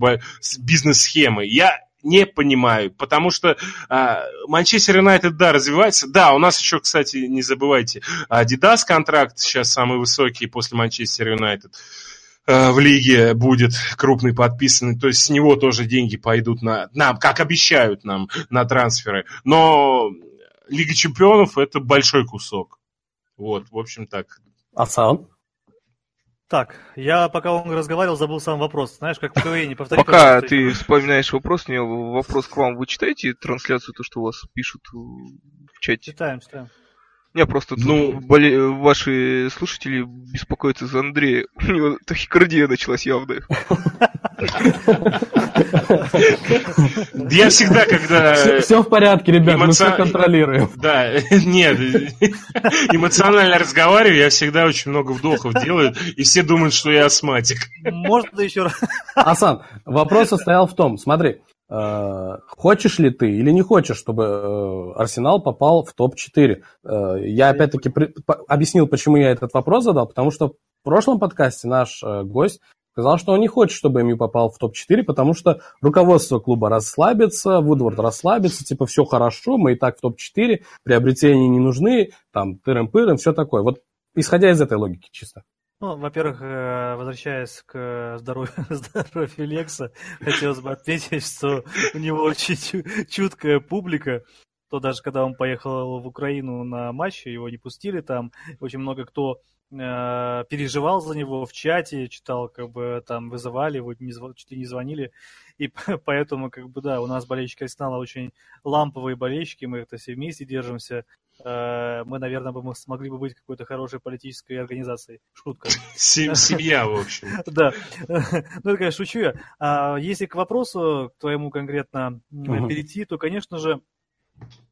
бизнес-схемы. Я не понимаю, потому что а, Манчестер Юнайтед, да, развивается. Да, у нас еще, кстати, не забывайте, Adidas контракт сейчас самый высокий после Манчестер Юнайтед а, в лиге будет крупный подписанный, то есть с него тоже деньги пойдут на, нам, как обещают нам, на трансферы. Но Лига чемпионов это большой кусок. Вот, в общем так. А сам? Так, я пока он разговаривал, забыл сам вопрос. Знаешь, как в КВН, повтори. Пока ты вспоминаешь вопрос, мне вопрос к вам. Вы читаете трансляцию, то, что у вас пишут в чате? Читаем, читаем. Не, просто ну, боле... ваши слушатели беспокоятся за Андрея. *laughs* У него тахикардия началась явно. *laughs* Я всегда, когда... Все, в порядке, ребят, мы все контролируем. Да, *laughs* нет, эмоционально разговариваю, я всегда очень много вдохов делаю, и все думают, что я астматик. Можно еще раз? Асан, вопрос состоял в том, смотри, Э, хочешь ли ты или не хочешь, чтобы э, Арсенал попал в топ-4? Э, я опять-таки объяснил, почему я этот вопрос задал, потому что в прошлом подкасте наш гость сказал, что он не хочет, чтобы МЮ попал в топ-4, потому что руководство клуба расслабится, Вудворд расслабится, типа все хорошо, мы и так в топ-4, приобретения не нужны, там тырым-пырым, все такое. Вот исходя из этой логики чисто. Ну, во-первых, э, возвращаясь к здоровью, *laughs* здоровью Лекса, хотелось бы отметить, что у него очень чуткая публика, то даже когда он поехал в Украину на матч, его не пустили там, очень много кто э, переживал за него в чате, читал, как бы там вызывали его, не, чуть ли не звонили, и *laughs* поэтому, как бы, да, у нас болельщики Арсенала очень ламповые болельщики, мы это все вместе держимся, Э, мы, наверное, бы мы смогли бы быть какой-то хорошей политической организацией. Шутка. *laughs* Семья, в общем. *laughs* Да. Ну, это, конечно, шучу я. А если к вопросу, к твоему конкретно перейти, то, конечно же,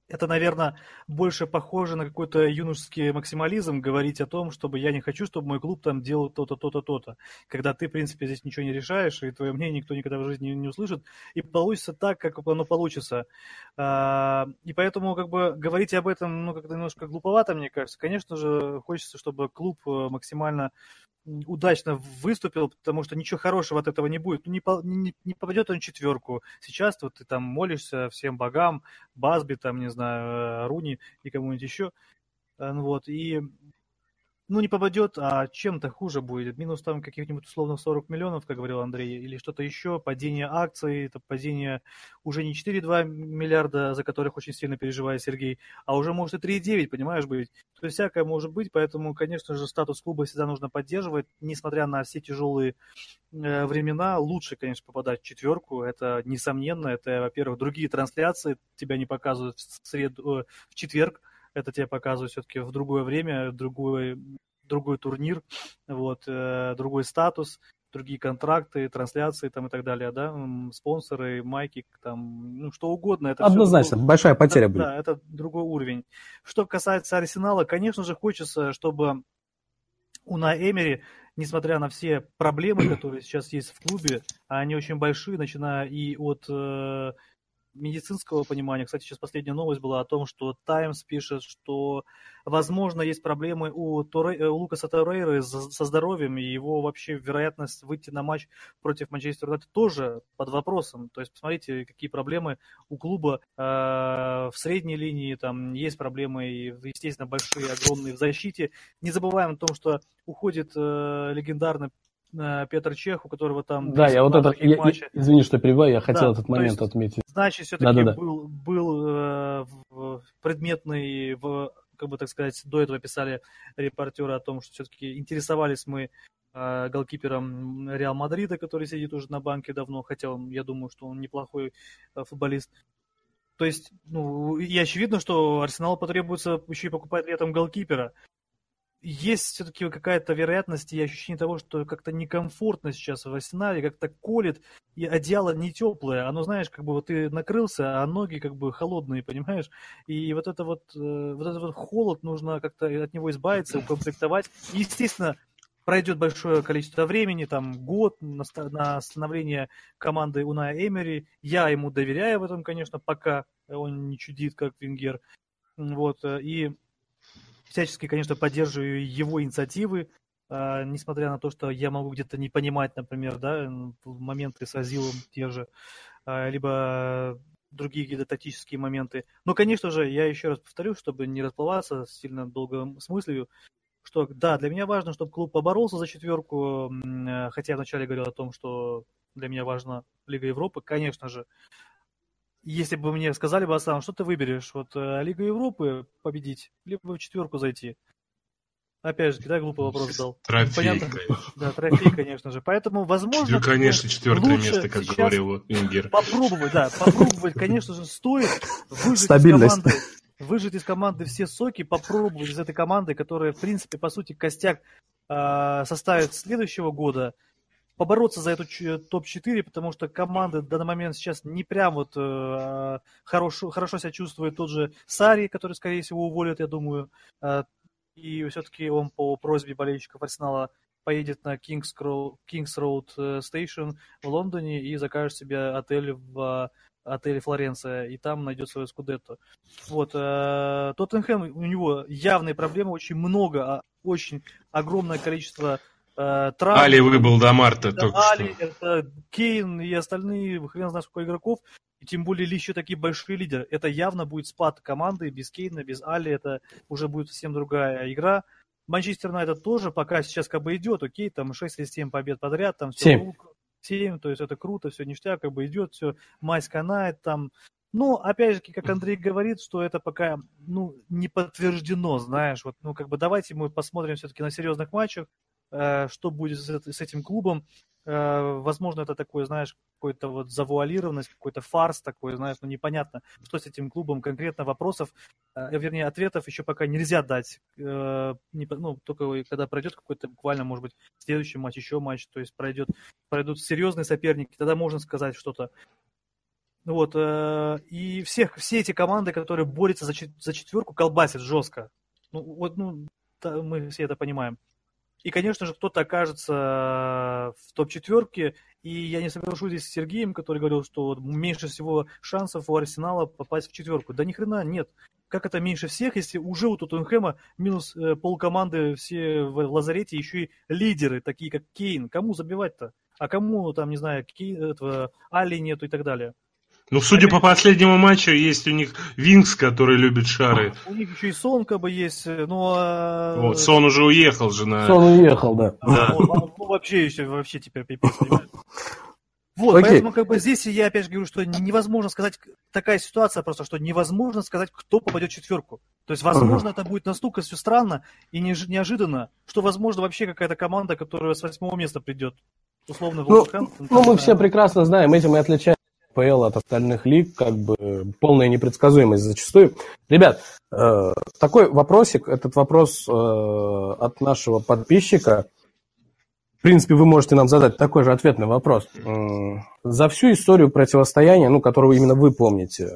это, наверное, больше похоже на какой-то юношеский максимализм говорить о том, чтобы я не хочу, чтобы мой клуб там делал то-то, то-то, то-то. Когда ты, в принципе, здесь ничего не решаешь, и твое мнение никто никогда в жизни не услышит, и получится так, как оно получится. А, и поэтому, как бы, говорить об этом, ну, как-то немножко глуповато, мне кажется. Конечно же, хочется, чтобы клуб э, максимально удачно выступил, потому что ничего хорошего от этого не будет. Ну, не, не, не попадет он четверку. Сейчас вот ты там молишься всем богам, Базби, там, не знаю, э, Руни и кому-нибудь еще. Э, ну, вот, и ну, не попадет, а чем-то хуже будет. Минус там каких-нибудь условно 40 миллионов, как говорил Андрей, или что-то еще, падение акций, это падение уже не 4,2 миллиарда, за которых очень сильно переживает Сергей, а уже может и 3,9, понимаешь, быть. То есть всякое может быть, поэтому, конечно же, статус клуба всегда нужно поддерживать, несмотря на все тяжелые э, времена, лучше, конечно, попадать в четверку, это несомненно, это, во-первых, другие трансляции тебя не показывают в, среду, э, в четверг, это тебе показывает все-таки в другое время, другой, другой турнир, вот, э, другой статус, другие контракты, трансляции там и так далее, да, спонсоры, майки, там, ну, что угодно. Это Однозначно, все, большая потеря это, будет. Да, это другой уровень. Что касается Арсенала, конечно же, хочется, чтобы у Эмери, несмотря на все проблемы, *clears throat* которые сейчас есть в клубе, а они очень большие, начиная и от э, медицинского понимания. Кстати, сейчас последняя новость была о том, что Times пишет, что, возможно, есть проблемы у, Торе, э, у Лукаса Торрейры со здоровьем, и его вообще вероятность выйти на матч против Манчестер Юнайтед тоже под вопросом. То есть, посмотрите, какие проблемы у клуба э, в средней линии, там есть проблемы, естественно, большие, огромные в защите. Не забываем о том, что уходит э, легендарный Петр Чех, у которого там... Да, я вот это, я, извини, что перебиваю, я хотел да, этот момент отметить. Значит, все-таки да, да, был, был э, предметный, в, как бы так сказать, до этого писали репортеры о том, что все-таки интересовались мы э, голкипером Реал Мадрида, который сидит уже на банке давно, хотя он, я думаю, что он неплохой э, футболист. То есть, ну, и очевидно, что Арсеналу потребуется еще и покупать летом голкипера есть все-таки какая-то вероятность и ощущение того, что как-то некомфортно сейчас в Арсенале, как-то колет, и одеяло не теплое. Оно, знаешь, как бы вот ты накрылся, а ноги как бы холодные, понимаешь? И вот это вот, э, вот этот вот холод, нужно как-то от него избавиться, укомплектовать. естественно, пройдет большое количество времени, там год на, на становление команды Уная Эмери. Я ему доверяю в этом, конечно, пока он не чудит, как Венгер. Вот, э, и всячески, конечно, поддерживаю его инициативы, э, несмотря на то, что я могу где-то не понимать, например, да, моменты с Азилом те же, э, либо другие какие-то тактические моменты. Но, конечно же, я еще раз повторю, чтобы не расплываться сильно долго с мыслью, что да, для меня важно, чтобы клуб поборолся за четверку, э, хотя я вначале говорил о том, что для меня важна Лига Европы, конечно же, если бы мне сказали бы, Аслан, что ты выберешь, вот э, Лига Европы победить, либо в четверку зайти? Опять же, да, глупый вопрос дал. Трофей, Понятно? конечно. Да, трофей, конечно же. Поэтому, возможно... Ну, конечно, четвертое место, как говорил Ингер. Попробовать, да, попробовать, конечно же, стоит выжить Стабильность. из команды выжить из команды все соки, попробовать из этой команды, которая, в принципе, по сути, костяк э, составит следующего года, побороться за эту топ-4, потому что команда в данный момент сейчас не прям вот э, хорошо, хорошо себя чувствует. Тот же Сари, который, скорее всего, уволят, я думаю. Э, и все-таки он по просьбе болельщиков Арсенала поедет на Kings Road, Kings Road э, Station в Лондоне и закажет себе отель в отеле Флоренция, и там найдет свое скудетто. Вот. Э, Тоттенхэм, у него явные проблемы, очень много, а очень огромное количество Э, Травм, Али выбыл до марта это только Али, что. Это Кейн и остальные, хрен знает сколько игроков, и тем более еще такие большие лидеры. Это явно будет спад команды без Кейна, без Али, это уже будет совсем другая игра. Манчестер Юнайтед тоже пока сейчас как бы идет, окей, там 6 или 7 побед подряд, там все 7. 7, то есть это круто, все ништяк, как бы идет, все, мазь канает, там ну, опять же, как Андрей говорит, что это пока, ну, не подтверждено, знаешь, вот, ну, как бы давайте мы посмотрим все-таки на серьезных матчах, что будет с этим клубом. Э, возможно, это такое, знаешь, какой-то вот завуалированность, какой-то фарс такой, знаешь, ну непонятно, что с этим клубом конкретно вопросов, э, вернее, ответов еще пока нельзя дать. Ну, только когда пройдет какой-то буквально, может быть, следующий матч, еще матч, то есть пройдет, пройдут серьезные соперники, тогда можно сказать что-то. Вот, и всех, все эти команды, которые борются за, за четверку, колбасят жестко. Ну, вот, ну, мы все это понимаем. И, конечно же, кто-то окажется в топ-четверке. И я не соглашусь здесь с Сергеем, который говорил, что меньше всего шансов у Арсенала попасть в четверку. Да ни хрена нет. Как это меньше всех, если уже у Тоттенхэма минус э, полкоманды все в лазарете, еще и лидеры, такие как Кейн. Кому забивать-то? А кому, там, не знаю, Кейн, этого, Али нету и так далее. Ну, судя по последнему матчу, есть у них Винкс, который любит шары. У них еще и Сон как бы есть, ну... А... Вот, Сон уже уехал же на... Сон уехал, да. да. Вот, ну, вообще еще, вообще теперь пипец, Вот, Окей. поэтому как бы здесь я опять же говорю, что невозможно сказать, такая ситуация просто, что невозможно сказать, кто попадет в четверку. То есть, возможно, uh-huh. это будет настолько все странно и неожиданно, что, возможно, вообще какая-то команда, которая с восьмого места придет. Условно, ну, ну, мы все прекрасно знаем, этим и отличаем ПЛ от остальных лиг, как бы полная непредсказуемость зачастую. Ребят, э, такой вопросик, этот вопрос э, от нашего подписчика. В принципе, вы можете нам задать такой же ответный вопрос. Э, за всю историю противостояния, ну, которую именно вы помните,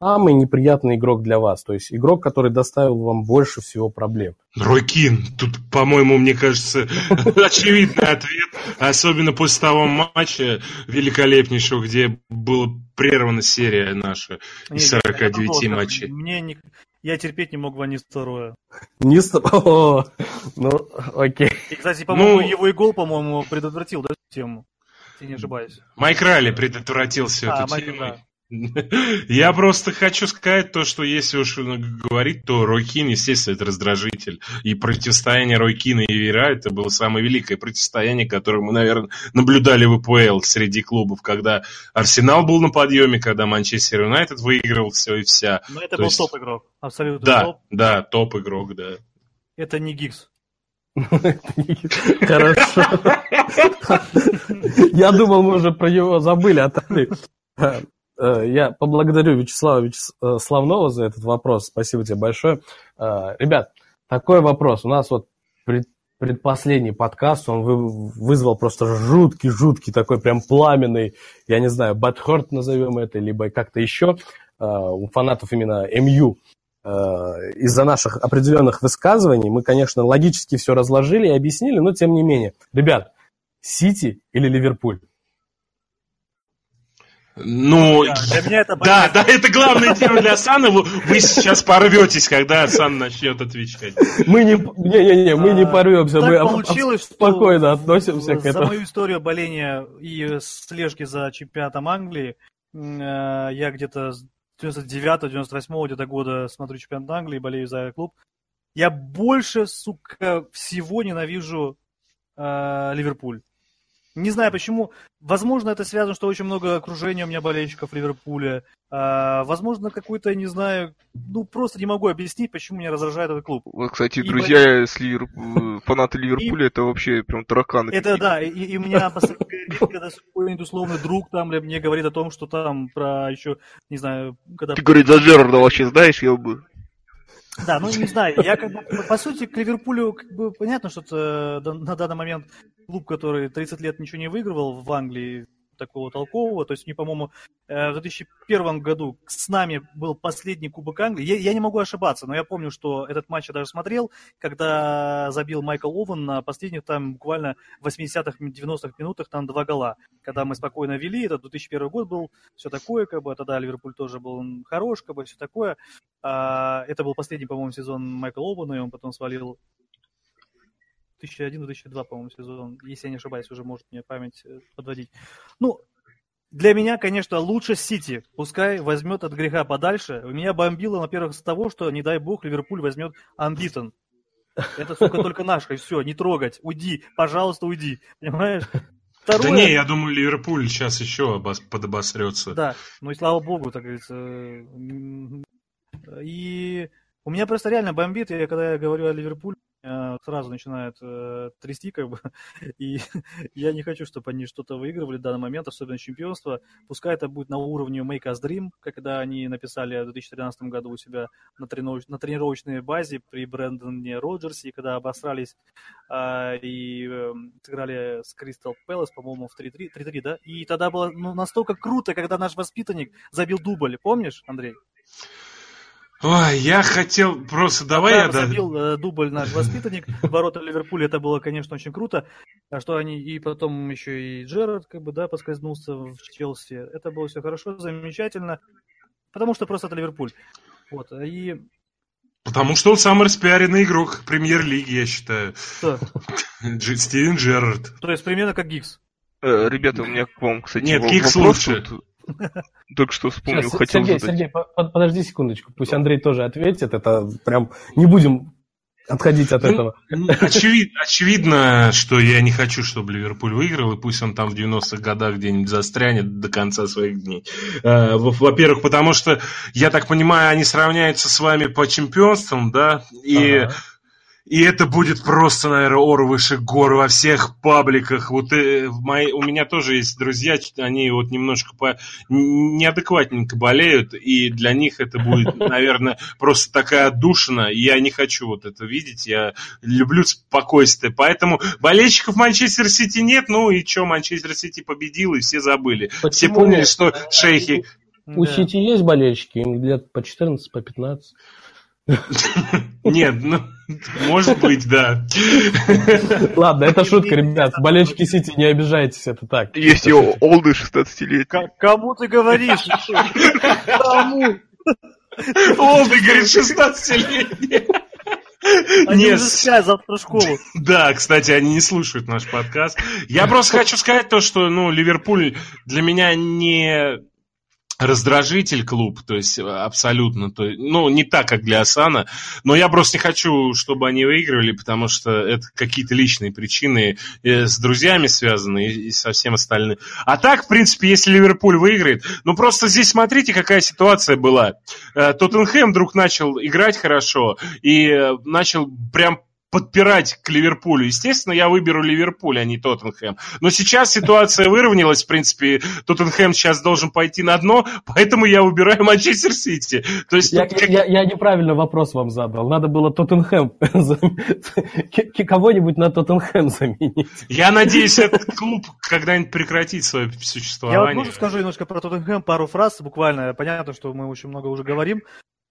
самый неприятный игрок для вас? То есть игрок, который доставил вам больше всего проблем? Рой Кин. Тут, по-моему, мне кажется, *laughs* очевидный ответ. Особенно после того матча великолепнейшего, где была прервана серия наша из 49 матчей. Мне не... Я терпеть не мог Ван второе. Не *laughs* О, ну, окей. И, кстати, по-моему, ну... его и гол, по-моему, предотвратил, да, тему? Если не ошибаюсь. Майк Ралли предотвратил всю а, эту Майк, тему. Да. Я просто хочу сказать то, что если уж говорить, то Ройкин, естественно, это раздражитель. И противостояние Ройкина и Вера это было самое великое противостояние, которое мы, наверное, наблюдали в АПЛ среди клубов, когда Арсенал был на подъеме, когда Манчестер Юнайтед выигрывал все и вся. Но это то был есть... топ-игрок, абсолютно да, топ. Да, топ-игрок, да. Это не Гиггс. *laughs* Хорошо. *laughs* Я думал, мы уже про него забыли, а ты я поблагодарю Вячеслава э, за этот вопрос. Спасибо тебе большое. Э, ребят, такой вопрос. У нас вот предпоследний подкаст, он вызвал просто жуткий-жуткий такой прям пламенный, я не знаю, бэтхорт назовем это, либо как-то еще у фанатов именно МЮ. Из-за наших определенных высказываний мы, конечно, логически все разложили и объяснили, но тем не менее. Ребят, Сити или Ливерпуль? Ну, для *laughs* меня это да, да, это главная тема для Асана. Вы, вы сейчас порветесь, когда Асан начнет отвечать. Мы не, не, не, не мы не порвемся, мы получилось, спокойно относимся к этому. За мою историю боления и слежки за чемпионатом Англии, э, я где-то с 99-98 где-то года смотрю чемпионат Англии, болею за клуб. Я больше, сука, всего ненавижу э, Ливерпуль. Не знаю почему. Возможно, это связано, что очень много окружения у меня болельщиков Ливерпуля. А, возможно, какой-то, не знаю, ну просто не могу объяснить, почему меня раздражает этот клуб. Вот, кстати, и друзья, болельщик... с Ливер... фанаты Ливерпуля, и... это вообще прям тараканы. Это да, и, и у меня когда какой-нибудь условный друг там мне говорит о том, что там про еще, не знаю, когда... Ты, говорит, за Джерарда вообще знаешь, я бы... Да, ну не знаю, я как бы, по сути, к Ливерпулю как бы понятно, что это на данный момент клуб, который 30 лет ничего не выигрывал в Англии, такого толкового. То есть, мне, по-моему, э, в 2001 году с нами был последний Кубок Англии. Я, я не могу ошибаться, но я помню, что этот матч я даже смотрел, когда забил Майкл Овен на последних там буквально 80-х, 90-х минутах там два гола. Когда мы спокойно вели, это 2001 год был, все такое, как бы, тогда Ливерпуль тоже был хорош, как бы, все такое. А, это был последний, по-моему, сезон Майкла Овена, и он потом свалил 2001-2002, по-моему, сезон, если я не ошибаюсь, уже может мне память э, подводить. Ну, для меня, конечно, лучше Сити. Пускай возьмет от греха подальше. У меня бомбило, во-первых, с того, что, не дай бог, Ливерпуль возьмет Амбитон. Это, сука, только наш, и все, не трогать. Уйди, пожалуйста, уйди. Понимаешь? Второе... Да не, я думаю, Ливерпуль сейчас еще обос... подобосрется. Да, ну и слава богу, так говорится. И у меня просто реально бомбит, я когда я говорю о Ливерпуле, сразу начинает э, трясти, как бы, *laughs* и я не хочу, чтобы они что-то выигрывали в данный момент, особенно чемпионство. Пускай это будет на уровне Make Us Dream, когда они написали в 2013 году у себя на, тренировоч... на тренировочной базе при Брэндоне Роджерсе, когда обосрались э, и э, сыграли с Кристал Пэлас, по-моему, в 3-3, да? И тогда было ну, настолько круто, когда наш воспитанник забил дубль, помнишь, Андрей? Ой, я хотел просто давай да, я забил да... дубль наш воспитанник. Ворота Ливерпуля это было, конечно, очень круто. А что они и потом еще и Джерард как бы да поскользнулся в Челси. Это было все хорошо, замечательно, потому что просто это Ливерпуль. Вот и Потому что он самый распиаренный игрок премьер-лиги, я считаю. Кто? *laughs* Стивен Джерард. То есть примерно как Гикс. Э, ребята, у меня к вам, кстати, Нет, Гикс лучше. Тут. *laughs* Только что вспомнил, Сейчас, хотел Сергей, задать. Сергей, по- подожди секундочку. Пусть Андрей тоже ответит. Это прям не будем отходить от Ну, этого. Очевид- очевидно, что я не хочу, чтобы Ливерпуль выиграл, и пусть он там в 90-х годах где-нибудь застрянет до конца своих дней. Э, во- Во-первых, потому что, я так понимаю, они сравняются с вами по чемпионствам, да, и... Ага. И это будет просто, наверное, ор выше гор во всех пабликах. Вот э, моей- у меня тоже есть друзья, они вот немножко по, неадекватненько болеют, и для них это будет, *laughs* наверное, просто такая отдушина. И я не хочу вот это видеть. Я люблю спокойствие. Поэтому болельщиков Манчестер Сити нет. Ну и что, Манчестер Сити победил, и все забыли. Все Почему помнили, нет? что шейхи... У Да. Сити есть болельщики, им лет по 14, по 15. *laughs* Нет, ну, может быть, да. Ладно, это шутка, ребят. Болельщики Сити, не обижайтесь, это так. Есть и олды 16-летние. К- Кому ты говоришь? Кому? Олды, говорит, 16-летний. Они Нет, уже в школу. Да, кстати, они не слушают наш подкаст. Я просто хочу сказать то, что, ну, Ливерпуль для меня не раздражитель клуб, то есть абсолютно, то, ну, не так, как для Асана, но я просто не хочу, чтобы они выигрывали, потому что это какие-то личные причины э, с друзьями связаны и, со всем остальным. А так, в принципе, если Ливерпуль выиграет, ну, просто здесь смотрите, какая ситуация была. Э, Тоттенхэм вдруг начал играть хорошо и э, начал прям подпирать к Ливерпулю. Естественно, я выберу Ливерпуль, а не Тоттенхэм. Но сейчас ситуация выровнялась, в принципе, Тоттенхэм сейчас должен пойти на дно, поэтому я выбираю Манчестер Сити. То есть Я, тут я- я неправильно вопрос вам задал. Надо было Тоттенхэм *laughs* кого-нибудь на Тоттенхэм заменить. я надеюсь, этот клуб когда-нибудь прекратит свое Я вот существование. тоже скажу немножко про Тоттенхэм, пару фраз буквально. Понятно, что мы очень много уже говорим.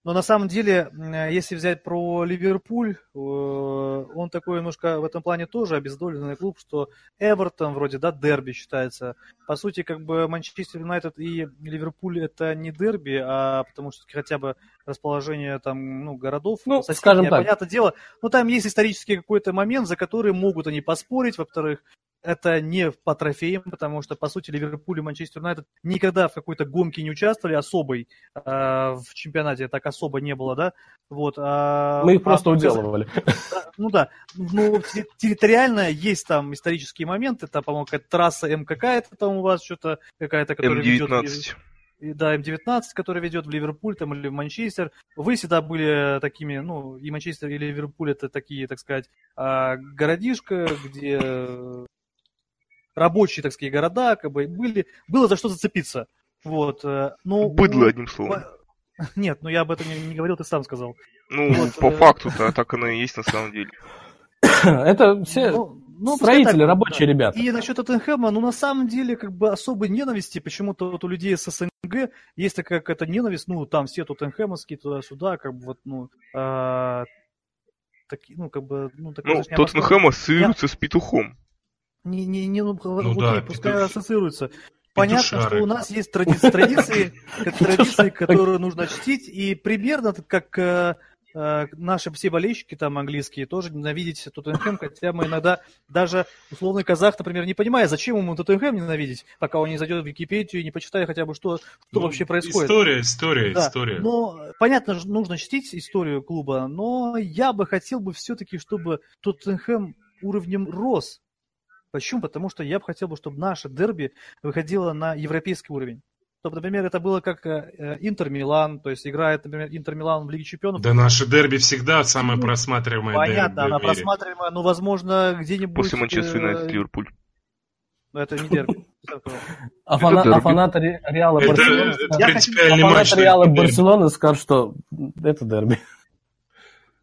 Но на самом деле, м, если взять про Ливерпуль, э, он такой немножко в этом плане тоже обездоленный клуб, что Эвертон вроде, да, дерби считается. По сути, как бы Манчестер Юнайтед и Ливерпуль это не дерби, а потому что хотя бы расположение там, ну, городов. Ну, соседнее, скажем так. Понятное дело, но там есть исторический какой-то момент, за который могут они поспорить. Во-вторых, это не по трофеям, потому что, по сути, Ливерпуль и Манчестер Юнайтед никогда в какой-то гонке не участвовали особой э, в чемпионате, так особо не было, да? Вот, а- Мы их просто а- уделывали. да, Ну да, ну те- территориально есть там исторические моменты, это, по-моему, какая-то трасса М какая-то там у вас что-то, какая-то, которая ведет... М19. И, Да, М19, который ведет в Ливерпуль там, или в Манчестер. Вы всегда были такими, ну, и Манчестер, и Ливерпуль это такие, так сказать, а, городишко, где э, рабочие, так сказать, города, как бы были, было за что зацепиться. Вот. э, Но Быдло, одним словом. *laughs* Нет, ну я об этом не, не говорил, ты сам сказал. Ну, Вот, по э, факту-то так оно и есть на самом деле. *coughs* Это все Ну, ну, строители, так, рабочие да. ребята. И насчет Тоттенхэма, ну, на самом деле, как бы особой ненависти почему-то вот у людей с СНГ есть такая какая-то ненависть, ну, там все тоттенхэмовские туда-сюда, как бы вот, ну, а, таки- ну, как бы, ну, такое, Ну, Тоттенхэм ассоциируется с петухом. Не, не, не, ну, Ну окей, да, пускай петуш- ассоциируется. Понятно, что у нас есть тради- *laughs* традиции, *laughs* традиции, которые нужно чтить, и примерно как э, э, наши все болельщики там английские тоже ненавидеть Тоттенхэм, хотя мы иногда даже условный казах, например, не понимая, зачем ему Тоттенхэм ненавидеть, пока он не зайдет в Википедию и не почитает хотя бы, что, что Ну, вообще происходит. История, история, Да, история. Но понятно, нужно чтить историю клуба, но я бы хотел бы все-таки, чтобы Тоттенхэм уровнем рос. Почему? Потому что я бы хотел бы, чтобы наше дерби выходило на европейский уровень. Чтобы, например, это было как э, э, Интер-Милан, то есть играет, например, Интер-Милан в Лиге Чемпионов. Да наше дерби всегда самое Ну, просматриваемое Понятно, дерби она просматриваемая, но, возможно, где-нибудь... После Манчестер э, Юнайтед Ливерпуль. Это не дерби. *laughs* А, фана- а фанаты Ре- Реала Это, Барселоны это Я принципиальный а матч. фанаты Реала. Барселоны скажут, что это дерби.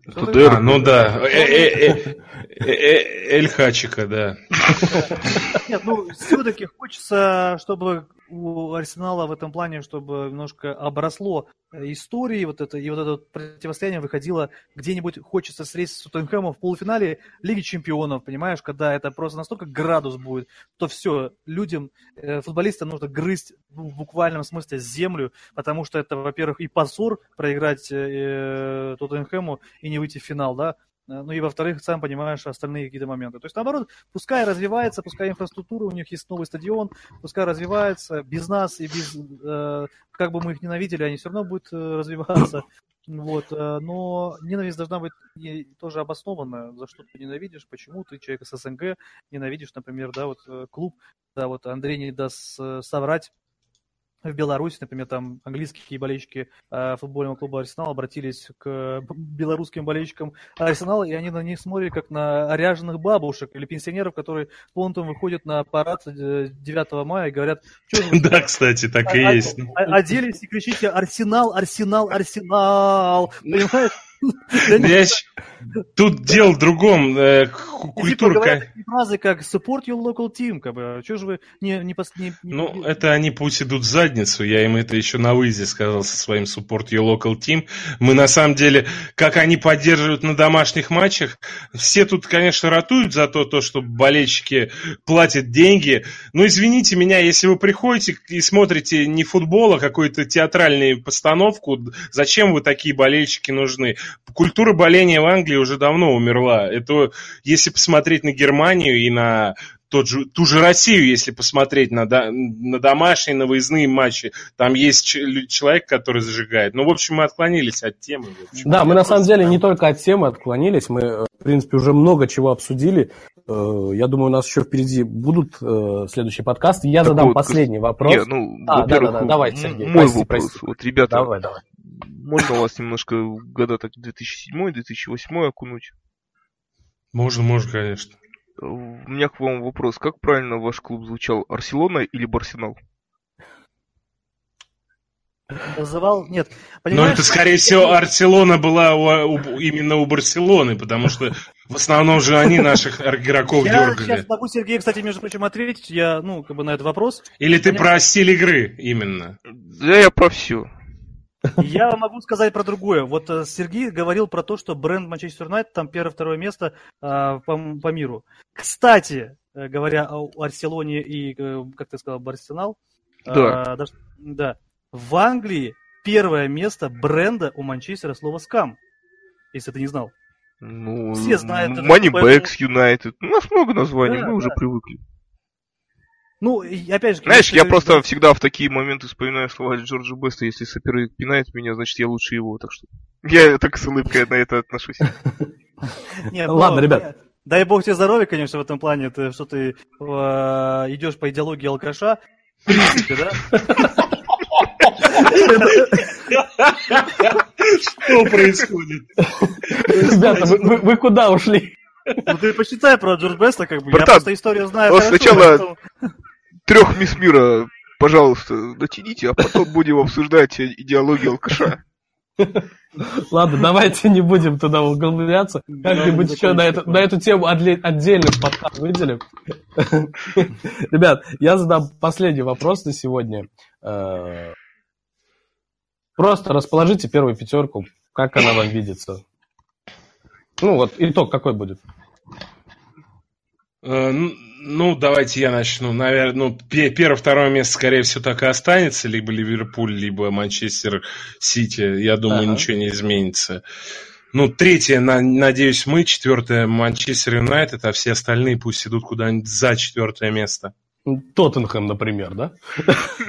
Дерби. А, ну да. Э, э, э, Эль Хачика, да. Нет, ну, все-таки хочется, чтобы у Арсенала в этом плане, чтобы немножко обросло э, историей, вот это, и вот это противостояние выходило где-нибудь, хочется встретиться с Тоттенхэмом в полуфинале Лиги Чемпионов, понимаешь, когда это просто настолько градус будет, то все, людям, э, футболистам нужно грызть ну, в буквальном смысле землю, потому что это, во-первых, и позор проиграть э, Тоттенхэму и не выйти в финал, да, ну и во-вторых, сам понимаешь остальные какие-то моменты. То есть, наоборот, пускай развивается, пускай инфраструктура, у них есть новый стадион, пускай развивается, без нас и без, э, как бы мы их ненавидели, они все равно будут э, развиваться. Вот, э, но ненависть должна быть тоже обоснованная, за что ты ненавидишь, почему ты человек с СНГ ненавидишь, например, да, вот клуб, да, вот Андрей не даст соврать, в Беларуси, например, там английские болельщики э, футбольного клуба Арсенал обратились к белорусским болельщикам Арсенала, и они на них смотрели как на ряженых бабушек или пенсионеров, которые понтом выходят на парад 9 э, мая и говорят, что вы... *laughs* Да, кстати, так и есть. Оделись и кричите «Арсенал, Арсенал, Арсенал!» Понимаешь? Тут дело в другом. Э, культура... фразы как support your local team, как бы, что же вы не... не, не ну, это они пусть идут в задницу, я им это еще на выезде сказал со своим support your local team. Мы на самом деле, как они поддерживают на домашних матчах, все тут, конечно, ратуют за то, то что болельщики платят деньги. Но извините меня, если вы приходите и смотрите не футбол, а какую-то театральную постановку, зачем вы такие болельщики нужны? Культура боления в Англии уже давно умерла. Это если посмотреть на Германию и на тот же, ту же Россию, если посмотреть на, на домашние, на выездные матчи, там есть человек, который зажигает. Ну, в общем, мы отклонились от темы. Общем, да, мы на самом деле не только от темы отклонились, мы, э, в принципе, уже много чего обсудили. Э, я думаю, у нас еще впереди будут э, следующие подкасты. Я так задам вот, последний вопрос. Нет, ну, а, да, да, да, давай, Сергей. Мой прости, вопрос. Прости. Вот, ребята, давай, давай можно вас немножко в года так 2007-2008 окунуть? Можно, можно, конечно. У меня к вам вопрос. Как правильно ваш клуб звучал? Арселона или Барсенал? Называл, нет. Но это, скорее всего, Арселона была у, у, именно у Барселоны, потому что в основном же они наших игроков я дергали. Я сейчас могу Сергей, кстати, между прочим, ответить, я, ну, как бы на этот вопрос. Или ты про стиль игры именно? Да я про все. Я могу сказать про другое. Вот э, Сергей говорил про то, что бренд Манчестер Юнайтед там первое-второе место а, по, по миру. Кстати, э, говоря о Арселоне и, э, как ты сказал, Барселонал, да. А, даже, да, в Англии первое место бренда у Манчестера слово скам, если ты не знал. Ну, Все знают. Moneybacks United. У нас много названий, да, мы да. уже привыкли. Ну, опять же... Знаешь, я просто да. всегда в такие моменты вспоминаю слова Джорджа Беста, если соперник пинает меня, значит, я лучше его, так что... Я так с улыбкой на это отношусь. *laughs* Нет, Ладно, ребят. Дай бог тебе здоровья, конечно, в этом плане, ты, что ты э, идешь по идеологии алкаша. В принципе, да? Что происходит? Ребята, вы куда ушли? Ну ты посчитай про Джордж Беста, как бы. Братан, я просто историю знаю. Вот сначала поэтому... трех мисс мира, пожалуйста, дотяните, а потом будем обсуждать идеологию алкаша. *laughs* Ладно, давайте не будем туда углубляться. Как-нибудь еще на эту, на эту тему отдельно подкаст выделим. *laughs* Ребят, я задам последний вопрос на сегодня. Э, просто расположите первую пятерку, как она вам видится. Ну вот, итог какой будет? Э, ну, давайте я начну. Наверное, ну, первое-второе место, скорее всего, так и останется. Либо Ливерпуль, либо Манчестер Сити. Я думаю, ага. ничего не изменится. Ну, третье, надеюсь, мы. Четвертое, Манчестер Юнайтед, а все остальные пусть идут куда-нибудь за четвертое место. Тоттенхэм, например, да?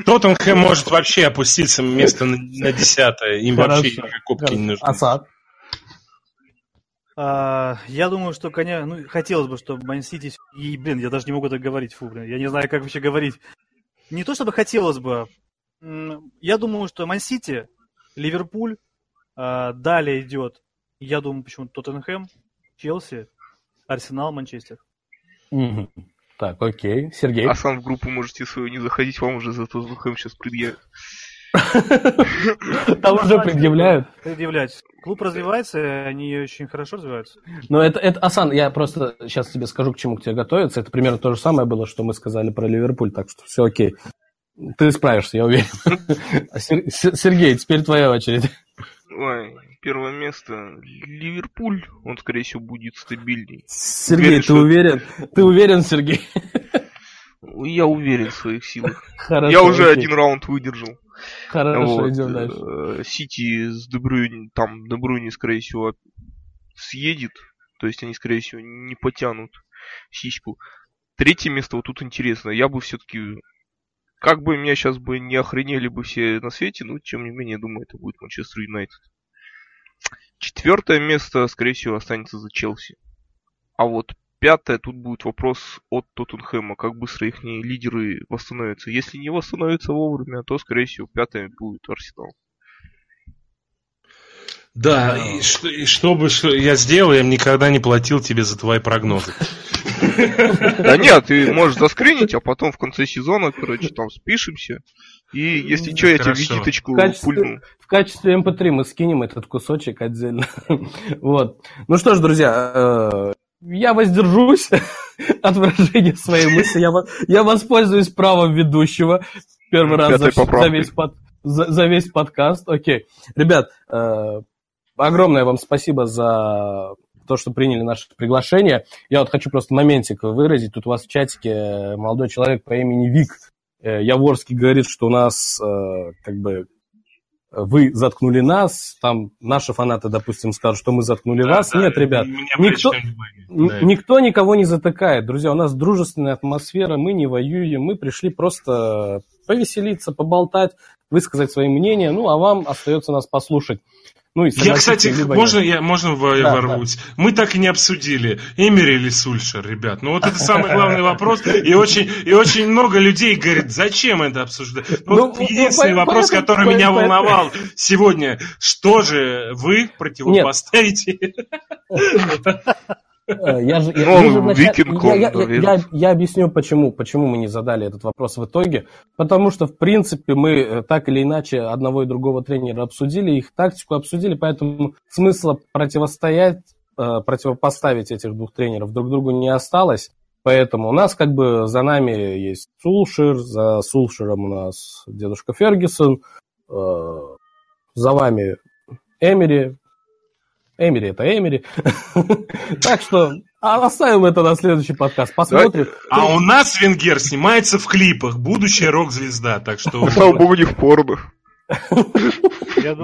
Тоттенхэм может вообще опуститься место на десятое. Им вообще никакой кубки не нужны. Асан? А, я думаю, что, конечно, ну, хотелось бы, чтобы Ман Сити... И, блин, я даже не могу так говорить, фу, блин, я не знаю, как вообще говорить. Не то, чтобы хотелось бы. Я думаю, что Ман Сити, Ливерпуль, а, далее идет, я думаю, почему Тоттенхэм, Челси, Арсенал, Манчестер. Угу. Так, окей. Сергей? А сам в группу можете свою не заходить, вам уже за Тоттенхэм сейчас предъявят. *laughs* Там уже предъявляют. Предъявлять. Клуб развивается, они очень хорошо развиваются. Но это, это, Асан, я просто сейчас тебе скажу, к чему к тебе готовиться. Это примерно то же самое было, что мы сказали про Ливерпуль, так что все окей. Ты справишься, я уверен. *laughs* Сергей, теперь твоя очередь. Ой, первое место Ливерпуль, он, скорее всего, будет стабильней. Сергей, уверен, ты что... уверен? Ты уверен, Сергей? Я уверен в своих силах. *laughs* Хорошо, я уже окей. один раунд выдержал. Хорошо, вот. идем дальше. Сити с Дебрюни, там Дебрюни, скорее всего, съедет То есть они, скорее всего, не потянут сиську. Третье место вот тут интересно. Я бы все-таки... Как бы меня сейчас бы не охренели бы все на свете, но тем не менее, думаю, это будет Манчестер Юнайтед. Четвертое место, скорее всего, останется за Челси. А вот пятое, тут будет вопрос от Тоттенхэма, как быстро их лидеры восстановятся. Если не восстановятся вовремя, то, скорее всего, пятое будет Арсенал. Да, и что, и что бы что я сделал, я никогда не платил тебе за твои прогнозы. Да нет, ты можешь заскринить, а потом в конце сезона, короче, там спишемся. И если что, я тебе визиточку пульну. В качестве MP3 мы скинем этот кусочек отдельно. *laughs* вот. Ну что ж, друзья, э, я воздержусь *laughs* от выражения своей мысли. Я, я воспользуюсь правом ведущего первый раз за, за, весь под, за, за весь подкаст. Окей. Ребят, э, огромное вам спасибо за то, что приняли наше приглашение. Я вот хочу просто моментик выразить. Тут у вас в чатике молодой человек по имени Вик э, Яворский говорит, что у нас э, как бы вы заткнули нас, там наши фанаты, допустим, скажут, что мы заткнули да, вас. Да, Нет, ребят, никто, да. никто никого не затыкает. Друзья, у нас дружественная атмосфера, мы не воюем, мы пришли просто повеселиться, поболтать, высказать свои мнения, ну, а вам остается нас послушать. Ну, и я, кстати, можно, я, можно да, ворвусь? Да. Мы так и не обсудили, Эмери или Сульшер, ребят. Ну, вот это самый главный вопрос. И очень, и очень много людей говорит, зачем это обсуждать? Ну, ну, вот единственный вопрос, который меня волновал сегодня, что же вы противопоставите? *laughs* Э, я же, я, ну, вначале, я, я, я, я, я объясню, почему, почему мы не задали этот вопрос в итоге. Потому что, в принципе, мы э, так или иначе одного и другого тренера обсудили, их тактику обсудили, поэтому смысла противостоять, э, противопоставить этих двух тренеров друг другу не осталось. Поэтому у нас как бы за нами есть Сулшир, за Сулширом у нас дедушка Фергюсон, за вами Эмери, Эмери это Эмери. *laughs* Так что а, оставим это на следующий подкаст. Посмотрим. А у нас Венгер снимается в клипах. Будущая рок-звезда. Так что... *laughs* Слава богу, не в порно. *laughs*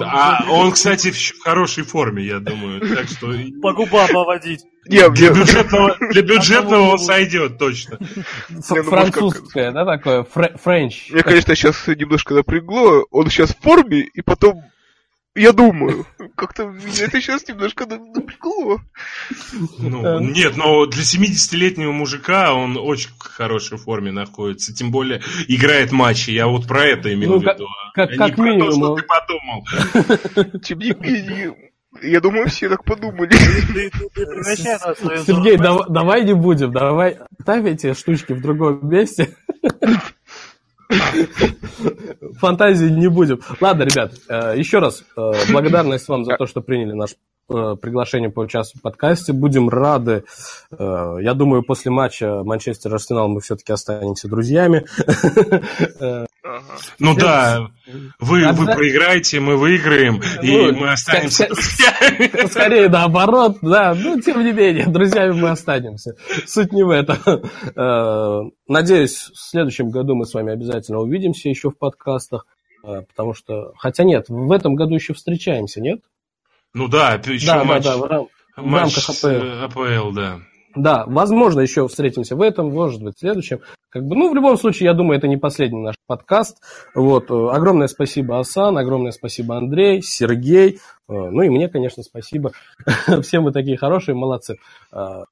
А он, кстати, в хорошей форме, я думаю. Так что... По губам поводить. Нет, для бюджетного, для бюджетного он сойдет точно. Ну, Французское, да, такое? Френч. Мне, конечно, сейчас немножко напрягло. Он сейчас в форме, и потом я думаю. Как-то меня это сейчас немножко напрягло. Ну, нет, но для 70-летнего мужика он очень в хорошей форме находится. Тем более играет матчи. Я вот про это имел ну, в виду. Как, а как минимум. То, что ты подумал. *laughs* Тем не менее, я думаю, все так подумали. Сергей, давай не будем, давай ставь эти штучки в другом месте. *laughs* Фантазии не будем. Ладно, ребят, э, еще раз э, благодарность вам за то, что приняли наш э, приглашение поучаствовать в подкасте. Будем рады. Я думаю, после матча Манчестер-Арсенал мы все-таки останемся друзьями. *laughs* Ну да, вы, вы проиграете, мы выиграем, и ну, мы останемся друзьями. Скорее наоборот, да, но тем не менее, друзьями мы останемся. Суть не в этом. Э, надеюсь, в следующем году мы с вами обязательно увидимся еще в подкастах, э, потому что, хотя нет, в этом году еще встречаемся, нет? Ну да, еще да, матч, да, да, в, рамках АПЛ. АПЛ, да. Да, возможно, еще встретимся в этом, может быть, в следующем. Как бы, ну, в любом случае, я думаю, это не последний наш подкаст. Вот, э, огромное спасибо, Асан, огромное спасибо, Андрей, Сергей. Э, ну и мне, конечно, спасибо. *laughs* Всем вы такие хорошие, молодцы. Э,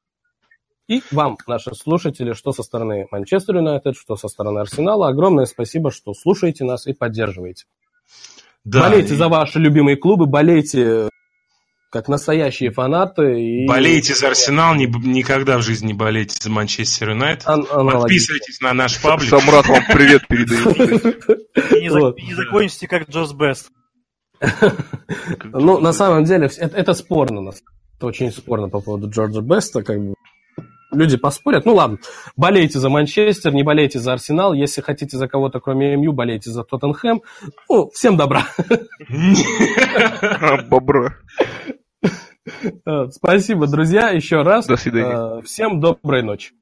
и вам, наши слушатели, что со стороны Манчестер Юнайтед, что со стороны Арсенала, огромное спасибо, что слушаете нас и поддерживаете. Да, болейте и... за ваши любимые клубы, болейте как настоящие фанаты. И... Болейте за Арсенал, не, никогда в жизни не болейте за Манчестер Юнайтед. Ан- Подписывайтесь на наш паблик. Самрат вам привет *laughs* передает. И не закончите как Джос Бест. *laughs* Ну, на самом деле, это спорно. Это очень спорно по поводу Джорджа Беста. Как бы люди поспорят. Ну ладно, болейте за Манчестер, не болейте за Арсенал. Если хотите за кого-то, кроме МЮ, болейте за Тоттенхэм. Ну, всем добра. *laughs* Бобра. Спасибо, друзья, еще раз. До свидания. Всем доброй ночи.